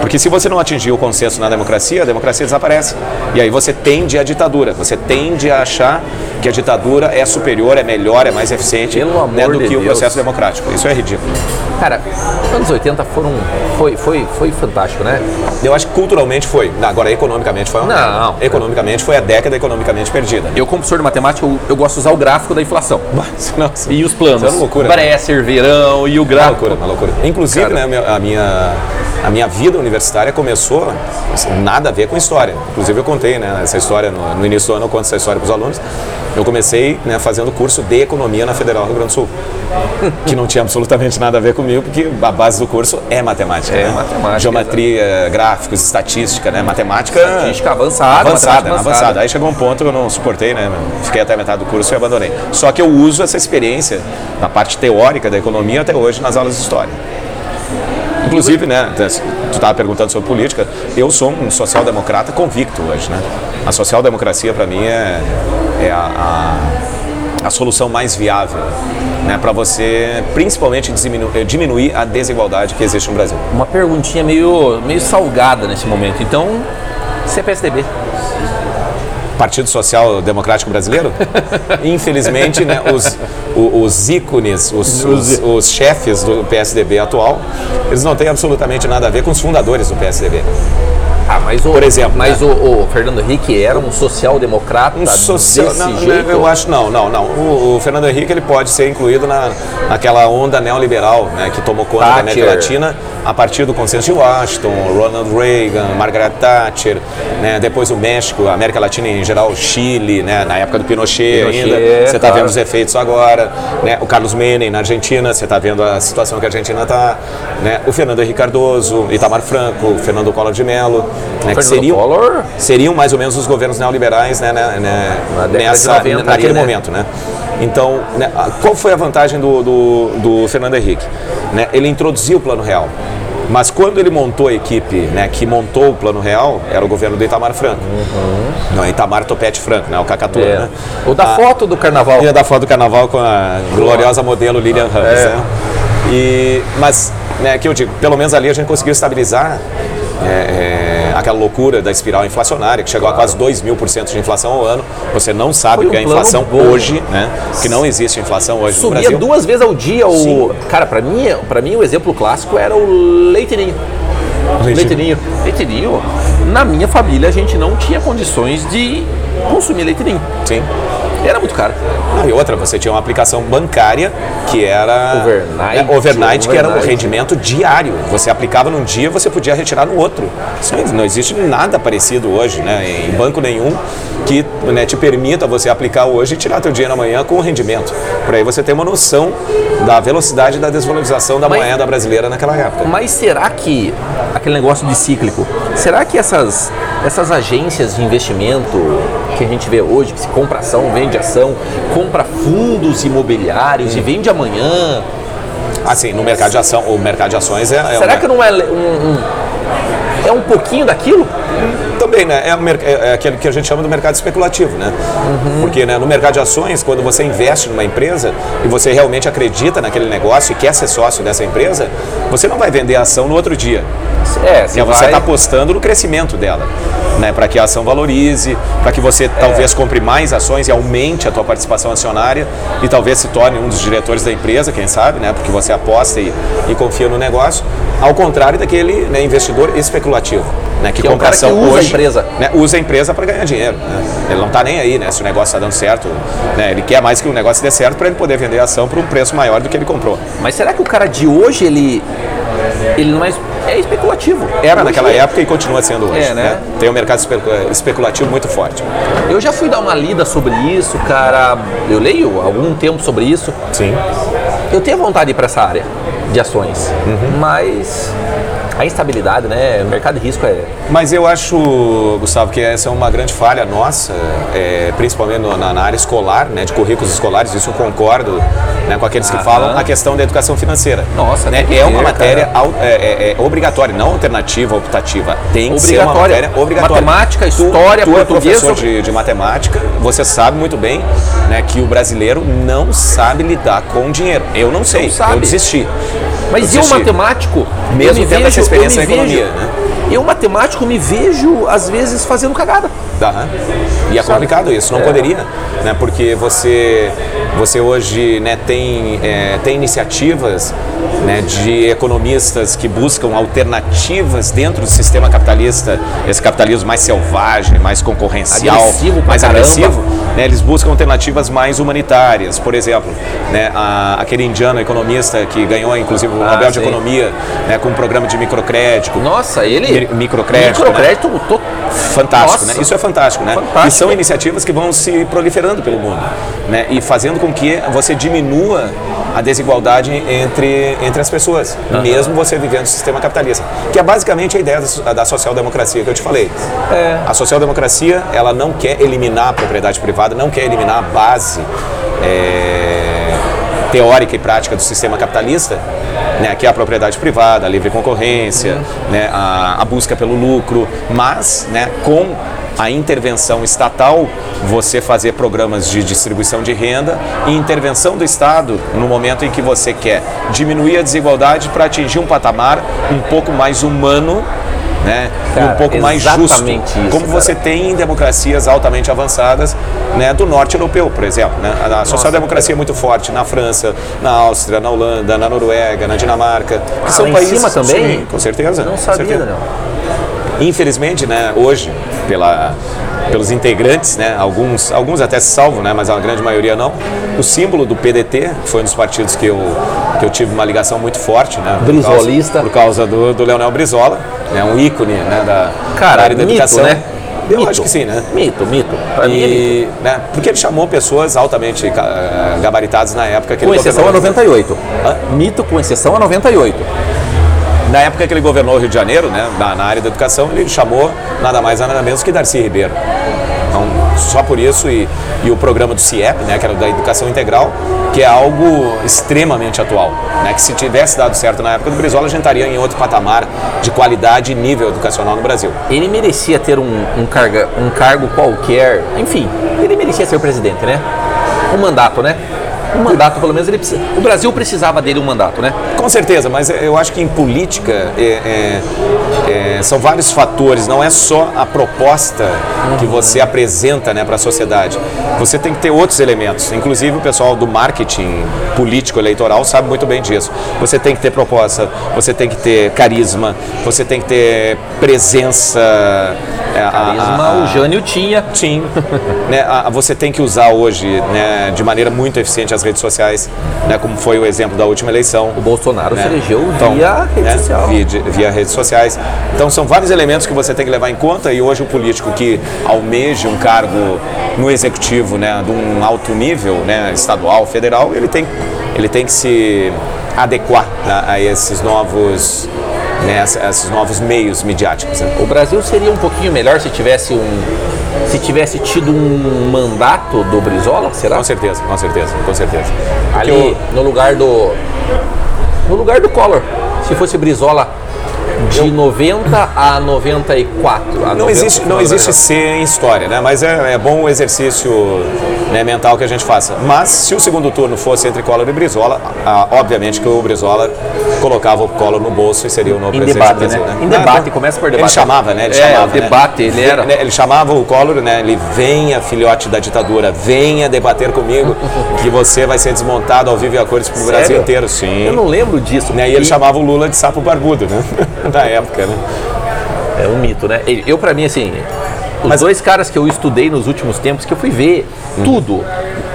Porque se você não atingir o consenso na democracia, a democracia desaparece. E aí você tende à ditadura. Você tende a achar que a ditadura é superior, é melhor, é mais eficiente né, do de que o processo democrático. Isso é ridículo. Cara, os anos 80 foram. Foi, foi, foi fantástico, né? Eu acho que culturalmente foi. Agora, economicamente foi uma Não. merda. Economicamente foi a década economicamente perdida. Eu, como professor de matemática, eu, eu gosto de usar o gráfico da inflação. Nossa. E os planos. Isso é uma loucura, né? Bresser, verão e o Uma gráfico. loucura, uma loucura. Inclusive, Cara. né, a, minha, a minha vida universitária começou assim, nada a ver com história. Inclusive, eu contei né, essa história no, no início do ano, eu conto essa história para os alunos. Eu comecei né, fazendo curso de economia na Federal Rio Grande do Sul, que não tinha absolutamente nada a ver comigo, porque a base do curso é matemática. É né? matemática, Geometria, gráficos, estatística, né? Matemática. Estatística avançada, Avançada, matemática avançada. avançada. Aí chegou um ponto que eu não suportei, né? Fiquei até a metade do curso e abandonei. Só que eu uso essa experiência na parte teórica da economia até hoje nas aulas de história. Inclusive, né, tu estava perguntando sobre política, eu sou um social-democrata convicto hoje, né? A social-democracia, para mim, é, é a, a, a solução mais viável né, para você, principalmente, diminu- eh, diminuir a desigualdade que existe no Brasil. Uma perguntinha meio, meio salgada nesse momento. Então, você é PSDB. Partido Social Democrático Brasileiro? Infelizmente, né, os, o- os ícones, os, os, os chefes do PSDB atual, eles não têm absolutamente nada a ver com os fundadores do PSDB. Ah, mas o, Por exemplo, Mas né? o, o Fernando Henrique era um social-democrata Um social, desse não, jeito? eu acho não, não, não. O, o Fernando Henrique ele pode ser incluído na, naquela onda neoliberal, né, que tomou conta da América Thatcher. Latina a partir do consenso de Washington, Ronald Reagan, Margaret Thatcher, né, depois o México, a América Latina em geral, o Chile, né, na época do Pinochet, Pinochet, ainda. Você está claro. vendo os efeitos agora, né, o Carlos Menem na Argentina, você está vendo a situação que a Argentina está, né, o Fernando Henrique Cardoso, Itamar Franco, o Fernando Collor de Mello, né, que seriam Collor? seriam mais ou menos os governos neoliberais né, né, né, Na nessa, 90 naquele ali, né? momento. Né? Então, né, a- qual foi a vantagem do, do, do Fernando Henrique? Né, ele introduziu o Plano Real. Mas quando ele montou a equipe né, que montou o Plano Real, era o governo do Itamar Franco. Não, Itamar Topete Franco, né, o Cacatua. É. Né? O da Ah, foto do carnaval. Ia da foto do carnaval com a gloriosa modelo Lilian Ramos. É. Né? E, mas, né, que eu digo, pelo menos ali a gente conseguiu estabilizar é, é, aquela loucura da espiral inflacionária, que chegou Claro. a quase 2 mil por cento de inflação ao ano. Você não sabe o que é um plano inflação bom. hoje, né? Que não existe inflação hoje no Subia Brasil. duas vezes ao dia o. Sim. Cara, pra mim, pra mim o exemplo clássico era o leite ninho. Leite ninho. Leite ninho. Na minha família a gente não tinha condições de consumir leite ninho. Sim. Muito caro. Não, e outra, você tinha uma aplicação bancária que era. Overnight, É, overnight, que era um rendimento diário. Você aplicava num dia, você podia retirar no outro. Isso não, existe nada parecido hoje, né? Em banco nenhum que né, te permita você aplicar hoje e tirar teu dinheiro amanhã com rendimento. Por aí você tem uma noção da velocidade da desvalorização da Mas- moeda brasileira naquela época. Mas será que aquele negócio de cíclico, será que essas, essas agências de investimento que a gente vê hoje, que se compra ação, vende ação, compra fundos imobiliários e vende amanhã, Assim, no mercado de ação, o mercado de ações é, é será um- que não é um, um- é um pouquinho daquilo? Também, né? É, mer- é- é aquele que a gente chama do mercado especulativo, né? Porque né, no mercado de ações, quando você investe numa empresa e você realmente acredita naquele negócio e quer ser sócio dessa empresa, você não vai vender a ação no outro dia. É, Você está apostando no crescimento dela, né? Para que a ação valorize, para que você talvez compre mais ações e aumente a tua participação acionária e talvez se torne um dos diretores da empresa, quem sabe, né? Porque você aposta e, e confia no negócio. Ao contrário daquele né, investidor especulativo, né? Que, Que é um compra cara que ação usa a hoje, empresa. né, usa a empresa para ganhar dinheiro. né? Ele não está nem aí, né? Se o negócio está dando certo, né? Ele quer mais que o negócio dê certo para ele poder vender a ação por um preço maior do que ele comprou. Mas será que o cara de hoje, ele, ele não é, é especulativo? Era Hoje naquela época e continua sendo hoje. É, né? Tem um mercado espe- especulativo muito forte. Eu já fui dar uma lida sobre isso, cara. Eu leio algum tempo sobre isso. Sim. Eu tenho vontade de ir para essa área de ações, mas a instabilidade, né? O mercado de risco é. Mas eu acho, Gustavo, que essa é uma grande falha nossa, é, principalmente no- na, na área escolar, né, de currículos escolares, isso eu concordo né, com aqueles que Aham. falam, a questão da educação financeira. Nossa, né, é ter, uma matéria au- é, é- é obrigatória, não alternativa, optativa. Tem que ser uma Obrigatória. matéria obrigatória. Matemática, Tu- história, tu, é português, professor sobre- de, de matemática, você sabe muito bem né, que o brasileiro não sabe lidar com dinheiro. Eu não sei, sabe. eu desisti. Mas Eu matemático? Mesmo eu tendo essa experiência na economia, vejo- né? Eu, matemático, me vejo, às vezes, fazendo cagada. Aham. E é complicado isso, não É. poderia, né? Porque você, você hoje né, tem, é, tem iniciativas né, de economistas que buscam alternativas dentro do sistema capitalista, esse capitalismo mais selvagem, mais concorrencial, Agressivo mais caramba. agressivo. né, eles buscam alternativas mais humanitárias. Por exemplo, né, a- aquele indiano economista que ganhou, inclusive, o Ah, Nobel de sim. Economia né, com um programa de microcrédito. Nossa, ele. Mi- microcrédito, né? Microcrédito, tô- Fantástico, Nossa. né? Isso é fantástico, né? Fantástico. E são iniciativas que vão se proliferando pelo mundo, né? E fazendo com que você diminua a desigualdade entre, entre as pessoas, mesmo você vivendo no sistema capitalista, que é basicamente a ideia da, da social-democracia que eu te falei. É. A social-democracia, ela não quer eliminar a propriedade privada, não quer eliminar a base é, teórica e prática do sistema capitalista, né, que é a propriedade privada, a livre concorrência, né, a, a busca pelo lucro, mas né, com a intervenção estatal, você fazer programas de distribuição de renda e intervenção do Estado no momento em que você quer diminuir a desigualdade para atingir um patamar um pouco mais humano né, e Cara, um pouco mais justo, isso, como cara. você tem em democracias altamente avançadas né, do norte europeu, por exemplo. Né? A, social-democracia é muito forte na França, na Áustria, na Holanda, na Noruega, na Dinamarca, que Ah, são lá em países cima também? Sim, com certeza. Não sabia, certeza. não. Infelizmente, né, hoje, pela, pelos integrantes, né, alguns, alguns até se salvam, né, mas a grande maioria não, o símbolo do PDT, foi um dos partidos que eu, que eu tive uma ligação muito forte, né, por causa- Brizolista. por causa do, do Leonel Brizola, né, um ícone né, da, Cara, da área da mito, educação. né? Eu Mito. acho que sim, né? Mito, mito. Pra mim é mito. E, né, porque ele chamou pessoas altamente ca- gabaritadas na época que Com ele exceção a governou. 98. Hã? Mito com exceção a 98. Na época que ele governou o Rio de Janeiro, né, na, na área da educação, ele chamou nada mais nada menos que Darcy Ribeiro. Então, só por isso e, e o programa do CIEP, né, que era da educação integral, que é algo extremamente atual. Né, que se tivesse dado certo na época do Brizola, a gente estaria em outro patamar de qualidade e nível educacional no Brasil. Ele merecia ter um, um, carga, um cargo qualquer. Enfim, ele merecia ser presidente, né? Um mandato, né? Um mandato, pelo menos, ele precisa, o Brasil precisava dele um mandato, né? Com certeza, mas eu acho que em política é, é, é, são vários fatores, não é só a proposta que você apresenta né, para a sociedade. Você tem que ter outros elementos. Inclusive o pessoal do marketing político eleitoral sabe muito bem disso. Você tem que ter proposta, você tem que ter carisma, você tem que ter presença. É, carisma a, a, a, o Jânio tinha. Tinha. né, você tem que usar hoje né, de maneira muito eficiente as redes sociais, né, como foi o exemplo da última eleição. O Bolsonaro né? se elegeu então, via rede né, social. Via, via, redes sociais. Então são vários elementos que você tem que levar em conta e hoje o político que almeja um cargo no executivo né, de um alto nível, né, estadual, federal, ele tem, ele tem que se adequar né, a esses novos né, esses novos meios midiáticos. Né? O Brasil seria um pouquinho melhor se tivesse um se tivesse tido um mandato do Brizola, será? Com certeza, com certeza, com certeza. Ali eu... no lugar do no lugar do Collor, se fosse Brizola de eu... 90 a 94. A não 90, existe, não existe ser em história, né? Mas é, é bom o exercício né, mental que a gente faça. Mas se o segundo turno fosse entre Collor e Brizola, ah, obviamente que o Brizola colocava o Collor no bolso e seria o novo em presidente debate, do Brasil. Né? Né? Em debate, ah, começa por debate. Ele chamava, né? Ele é, chamava, debate, né? ele era. Ele, ele, chamava o Collor, né? Ele venha, filhote da ditadura, venha debater comigo, que você vai ser desmontado ao vivo e a cores pro Sério? Brasil inteiro. Sim. Eu não lembro disso. Né? E ele chamava o Lula de sapo barbudo, né? Na época, né? É um mito, né? Eu, para mim, assim, os Mas... dois caras que eu estudei nos últimos tempos, que eu fui ver uhum. tudo,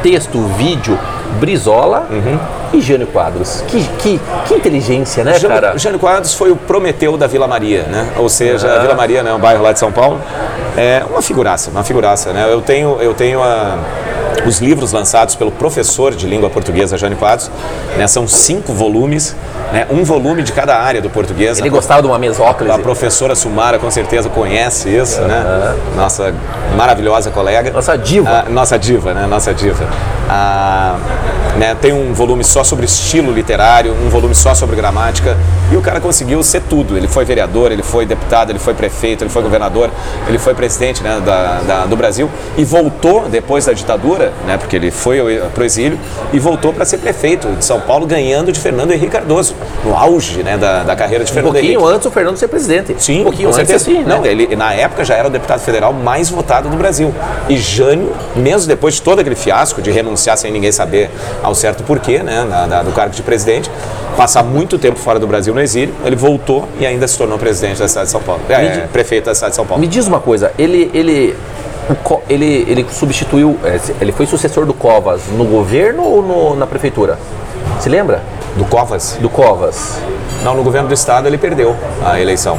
texto, vídeo, Brizola uhum. e Jânio Quadros. Que, que, que inteligência, né, Jânio, cara? Jânio Quadros foi o Prometeu da Vila Maria, né? Ou seja, uhum. a Vila Maria, né, um bairro lá de São Paulo, é uma figuraça, uma figuraça, né? Eu tenho, eu tenho a os livros lançados pelo professor de língua portuguesa Jânio Quadros, né, são cinco volumes, né, um volume de cada área do português. Ele gostava de uma mesóclise. A professora Sumara com certeza conhece isso, uhum. né? Nossa maravilhosa colega. Nossa diva. Ah, nossa diva, né? Nossa diva. Ah, né, tem um volume só sobre estilo literário, um volume só sobre gramática, e o cara conseguiu ser tudo. Ele foi vereador, ele foi deputado, ele foi prefeito, ele foi governador, ele foi presidente né, da, da, do Brasil e voltou depois da ditadura, né, porque ele foi para o exílio, e voltou para ser prefeito de São Paulo, ganhando de Fernando Henrique Cardoso, no auge né, da, da carreira de Fernando Henrique. Um pouquinho antes o Fernando ser presidente. Sim, um pouquinho com antes assim, né? Não, ele na época já era o deputado federal mais votado do Brasil. E Jânio, mesmo depois de todo aquele fiasco de renunciar sem ninguém saber ao certo porquê, né, na, na, do cargo de presidente, passar muito tempo fora do Brasil no exílio, ele voltou e ainda se tornou presidente da cidade de São Paulo, é, é, prefeito da cidade de São Paulo. Me diz uma coisa, ele, ele, ele, ele substituiu, é, ele foi sucessor do Covas no governo ou no, na prefeitura? Se lembra? Do Covas? Do Covas. Não, no governo do estado ele perdeu a eleição.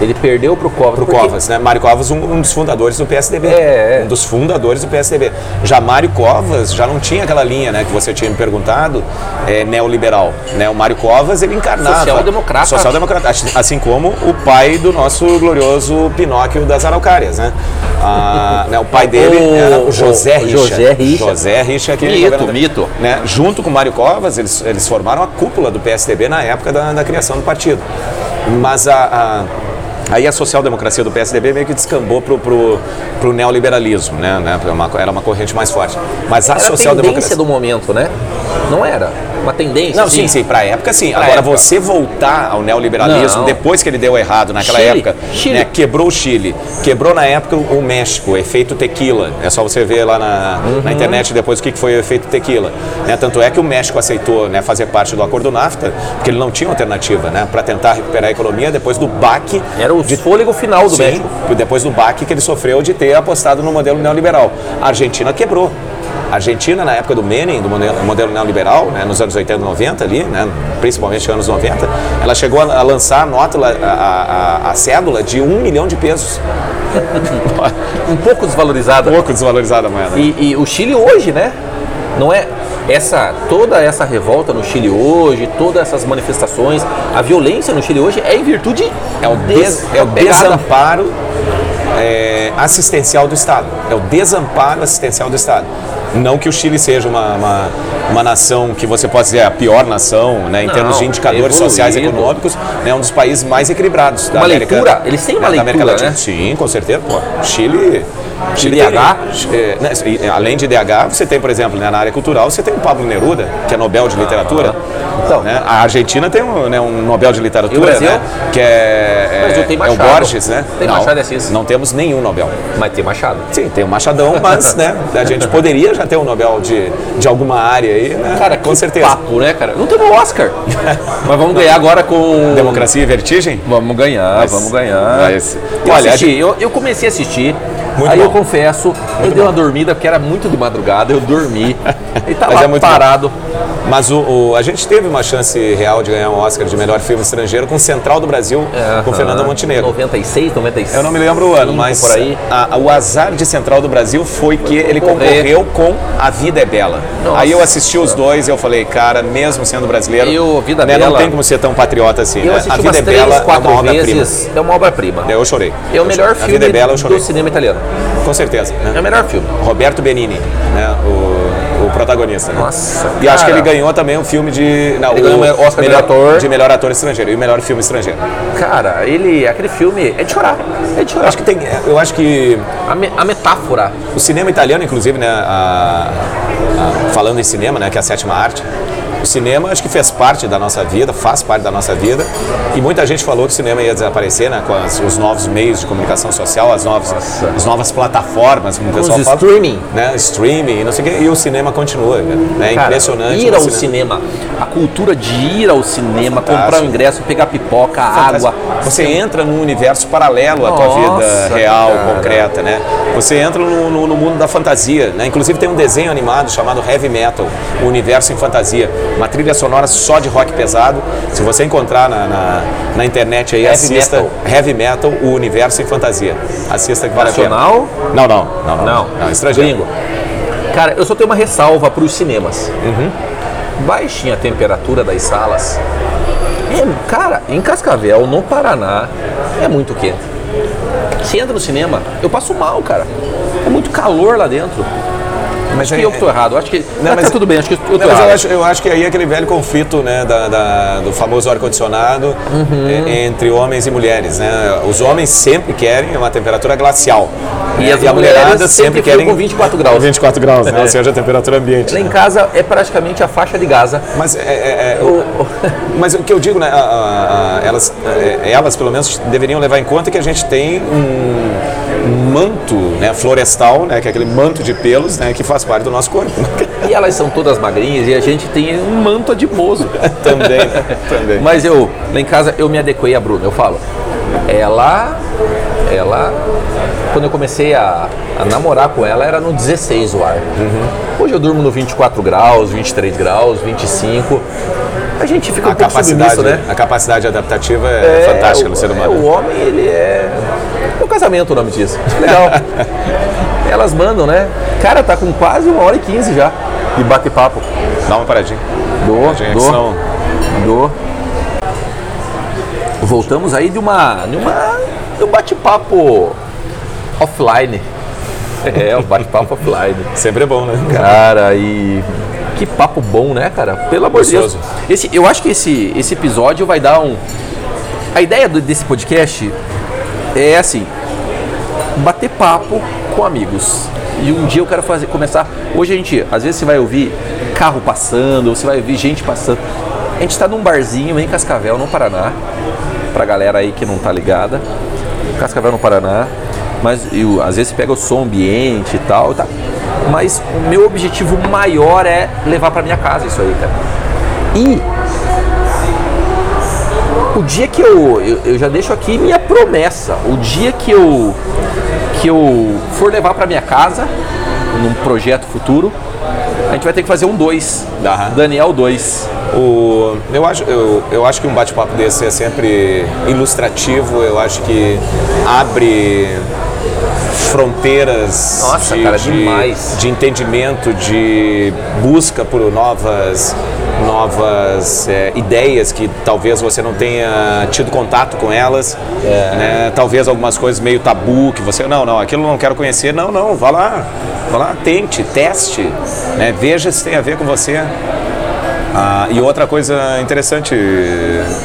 Ele perdeu para o Covas. Para o Covas, né? Mário Covas, um, um, dos fundadores do PSDB. É, é. Um dos fundadores do PSDB. Já Mário Covas já não tinha aquela linha, né, que você tinha me perguntado, é, neoliberal. Né? O Mário Covas, ele encarnava. Social-democrata. Social-democrata. Assim como o pai do nosso glorioso Pinóquio das Araucárias, né? Ah, né, o pai dele o, era o José Richa. José Richa. José Richa, que mito, mito. Né, junto com o Mário Covas, eles, eles formaram a cúpula do PSDB na época da, da criação do partido. Mas a, a Aí a social-democracia do PSDB meio que descambou pro, pro, pro neoliberalismo, né? né? Era uma corrente mais forte. Mas a social-democracia... do momento, né? Não era uma tendência. Não, sim, sim, para a época sim. Pra Agora, época. você voltar ao neoliberalismo não. depois que ele deu errado naquela Chile. época, Chile. Né, quebrou o Chile, quebrou na época o México, o efeito tequila. É só você ver lá na, uhum. na internet depois o que foi o efeito tequila. Né, tanto é que o México aceitou né, fazer parte do acordo NAFTA, porque ele não tinha alternativa né, para tentar recuperar a economia depois do baque. O de, fôlego final do sim, México. Depois do baque que ele sofreu de ter apostado no modelo neoliberal. A Argentina quebrou. A Argentina, na época do Menem, do modelo, modelo neoliberal, né, nos anos 80 e 90 ali, né, principalmente nos anos 90, ela chegou a, lançar a nota, a, a, a cédula de um milhão de pesos. um pouco desvalorizada. Um pouco desvalorizada a moeda. E, e o Chile hoje, né? Não é essa toda essa revolta no Chile hoje, todas essas manifestações, a violência no Chile hoje é em virtude é o, des, é o desamparo é, assistencial do Estado. É o desamparo assistencial do Estado. Não que o Chile seja uma, uma, uma nação que você pode dizer a pior nação, né, em Não, termos de indicadores evoluído. sociais e econômicos, é um dos países mais equilibrados da Uma América. leitura? Eles têm uma da América leitura, Latina. né? Sim, com certeza. Pô, Chile. Chile tem- é, né, além de DH, você tem, por exemplo, né, na área cultural, você tem o Pablo Neruda, que é Nobel de Literatura. Então. né? A Argentina tem um, né, um Nobel de Literatura, né, que é, é, é o. Borges, né? Tem não, Machado Assis. não temos nenhum Nobel. Mas tem Machado. Sim, tem o Machadão, mas né, a gente poderia já ter um Nobel de, de alguma área aí, né? Cara, com certeza. papo, né, cara? Não o Oscar. Mas vamos ganhar agora com... Democracia e Vertigem? Vamos ganhar, Mas- vamos ganhar. mas- eu olha, assisti, eu, eu comecei a assistir, Muito aí bom. eu confesso, eu dei uma dormida porque era muito de madrugada, eu dormi. E lá é muito parado. Mas o, o- a gente teve uma chance real de ganhar um Oscar de melhor filme estrangeiro com Central do Brasil, com Fernanda Montenegro. 96, 96. Eu não me lembro o ano, mas por aí. a- a- o azar de Central do Brasil foi que ele concorrer. concorreu com A Vida é Bela. Nossa. Aí eu assisti os dois e eu falei, cara, mesmo sendo brasileiro, Eu, Vida né, Bela- não tem como ser tão patriota assim. Né? A Vida é três, Bela é quatro uma obra-prima. É uma obra-prima. Eu chorei. É o melhor filme é Bela, do cinema italiano. Com certeza. né? É o melhor filme. Roberto Benini, né? O protagonista. Né? Nossa, E acho que cara. ele ganhou também um filme de. Não, Ele o ganhou o Oscar de melhor ator. De melhor ator estrangeiro e o melhor filme estrangeiro. Cara, ele, aquele filme é de chorar. É de Eu chorar. acho que tem. Eu acho que A, me- a metáfora. o cinema italiano, inclusive, né? a- falando em cinema, né? Que é a sétima arte. O cinema acho que fez parte da nossa vida, faz parte da nossa vida. E muita gente falou que o cinema ia desaparecer, né? Com as- os novos meios de comunicação social, as novas, Nossa. as novas plataformas, como o pessoal os fala. streaming. Né? Streaming, e não sei o quê. E o cinema continua, né? É Cara, impressionante. Ir ao cinema. A cultura de ir ao cinema, comprar o ingresso, pegar pipoca, Fantástico. água. Você entra num universo paralelo à tua Nossa, vida real, cara. concreta, né? Você entra no, no- no mundo da fantasia, né? Inclusive tem um desenho animado chamado Heavy Metal, o universo em fantasia. Uma trilha sonora só de rock pesado. Se você encontrar na, na, na internet aí, Heavy assista Metal. Heavy Metal, o universo em fantasia. Assista que vale a Nacional? Não, não, não, não. Não. não estrangeiro. Gringo. Cara, eu só tenho uma ressalva para os cinemas. Uhum. Baixem a temperatura das salas. É, cara, em Cascavel, no Paraná, é muito quente. Você entra no cinema, eu passo mal, cara. É muito calor lá dentro. Mas Acho que é- eu que tô errado. Acho que. Não, mas mas- tá tudo bem, acho que eu tô Não, mas errado. eu acho, eu acho que aí é aquele velho conflito né, da, da- do famoso ar-condicionado Uhum. entre homens e mulheres. Né? Os homens sempre querem uma temperatura glacial. E né? as a mulheres mulherada sempre sempre querem com 24 graus. 24 graus, né? É. ou seja, a temperatura ambiente. Lá em né? casa é praticamente a faixa de Gaza. Mas, é, é, é, o, mas o que eu digo, né, a- a- a- elas, é, elas pelo menos deveriam levar em conta que a gente tem um manto né, florestal, né, que é aquele manto de pelos né, que faz parte do nosso corpo. E elas são todas magrinhas e a gente tem um manto adiposo. Também, né? Também. Mas eu, lá em casa, eu me adequei à Bruna. Eu falo, ela. Ela. Quando eu comecei a, a namorar com ela, era no 16 o ar. Uhum. Hoje eu durmo no 24 graus, 23 graus, 25. A gente fica a um pouco capacidade, submisso, né? a capacidade adaptativa é, fantástica o- no ser é, humano. o homem, ele é. O casamento o nome disso. Legal. Elas mandam, né? Cara, tá com quase uma hora e quinze já de bate-papo. Dá uma paradinha. Dou, dou, senão- dou. Voltamos aí de uma, de uma de um bate-papo offline. É, o bate-papo offline. Sempre é bom, né? Cara, e que papo bom, né, cara? Pelo amor de Deus. Esse, eu acho que esse, esse episódio vai dar um. A ideia do- desse podcast é assim: bater papo com amigos. E um dia eu quero fazer, começar. Hoje a gente, às vezes você vai ouvir carro passando, você vai ouvir gente passando. A gente está num barzinho em Cascavel, no Paraná. Pra galera aí que não tá ligada. Cascavel no Paraná. Mas eu, às vezes pega o som ambiente e tal, tá? Mas o meu objetivo maior é levar pra minha casa isso aí, cara. E o dia que eu, eu, eu já deixo aqui minha promessa, o dia que eu que eu for levar para minha casa num projeto futuro, a gente vai ter que fazer um 2. Aham. Daniel 2. O, eu, acho, eu, eu acho que um bate-papo desse é sempre ilustrativo, eu acho que abre fronteiras Nossa, de, cara, de- demais. de entendimento, de busca por novas, novas é, ideias que talvez você não tenha tido contato com elas, né? talvez algumas coisas meio tabu que você não, não, aquilo não quero conhecer, não, não, vá lá, vá lá, tente, teste, né? veja se tem a ver com você. Ah, e outra coisa interessante,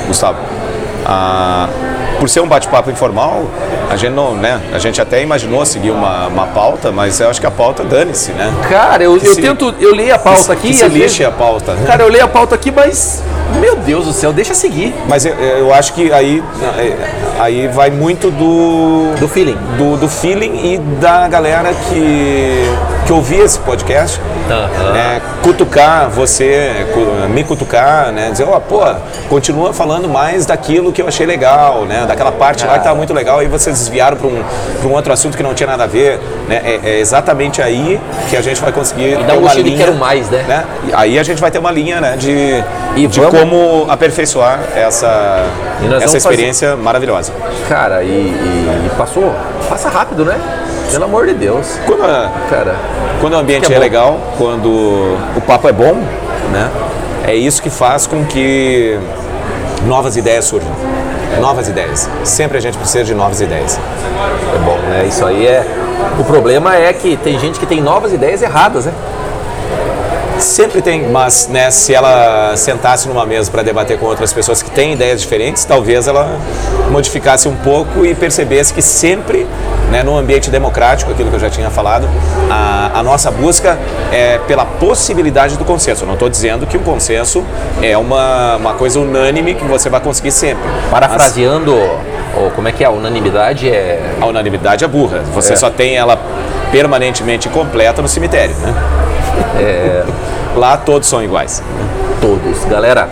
Gustavo, ah, por ser um bate-papo informal, a gente não, né? A gente até imaginou seguir uma, uma pauta, mas eu acho que a pauta dane-se, né? Cara, eu, eu se- tento. Eu leio a pauta aqui que se às vezes- lixe a pauta. né? Cara, eu leio a pauta aqui, mas. Meu Deus do céu, deixa seguir. Mas eu, eu acho que aí, aí vai muito do, Do feeling. do, do feeling e da galera que, que ouvia esse podcast. Né, cutucar você, me cutucar, né? Dizer, ó, pô, continua falando mais daquilo que eu achei legal, né? Daquela parte lá que tá muito legal, aí vocês desviaram para um, pra um outro assunto que não tinha nada a ver, né? É, é exatamente aí que a gente vai conseguir dá ter um uma gostinho de linha, quero mais, né? E Aí a gente vai ter uma linha, né? De, E de vamos- como aperfeiçoar essa, essa experiência maravilhosa. Cara, e, e- e passou. Passa rápido, né? Pelo amor de Deus. Quando, a- Cara. quando o ambiente é é, legal, quando o papo é bom, né? É isso que faz com que novas ideias surjam. Novas ideias. Sempre a gente precisa de novas ideias. É bom, né? Isso aí é. O problema é que tem gente que tem novas ideias erradas, né? Sempre tem, mas né, se ela sentasse numa mesa para debater com outras pessoas que têm ideias diferentes, talvez ela modificasse um pouco e percebesse que sempre, né, num ambiente democrático, aquilo que eu já tinha falado, a, a nossa busca é pela possibilidade do consenso. Eu não estou dizendo que o consenso é uma, uma coisa unânime que você vai conseguir sempre. Parafraseando, ou como é que é? A unanimidade é. Mas a unanimidade é burra. Você É. só tem ela permanentemente completa no cemitério. Né? É. Lá todos são iguais. todos. Galera,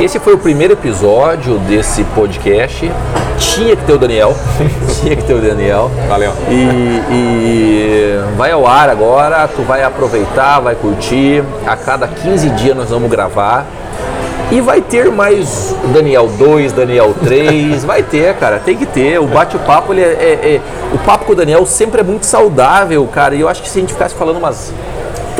esse foi o primeiro episódio desse podcast. Tinha que ter o Daniel. Tinha que ter o Daniel. Valeu. E, e vai ao ar agora, tu vai aproveitar, vai curtir. A cada 15 dias nós vamos gravar. E vai ter mais Daniel 2, Daniel 3, vai ter, cara, tem que ter. O bate-papo, ele é, é- é- O papo com o Daniel sempre é muito saudável, cara. E eu acho que se a gente ficasse falando umas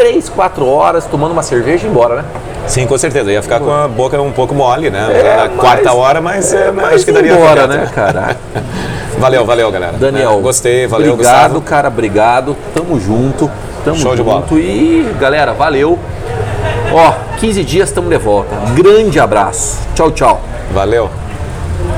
3, 4 horas, tomando uma cerveja e ir embora, né? Sim, com certeza. Ia ficar com a boca um pouco mole, né? É, Na mas- quarta hora, mas, é, mas acho que daria embora, pra- né, cara? Valeu, valeu, galera. Daniel, É, gostei, valeu, obrigado, Gustavo. cara, obrigado. Tamo junto. Tamo Show de junto. bola. E, galera, valeu. Ó, 15 dias estamos de volta. Grande abraço. Tchau, tchau. Valeu.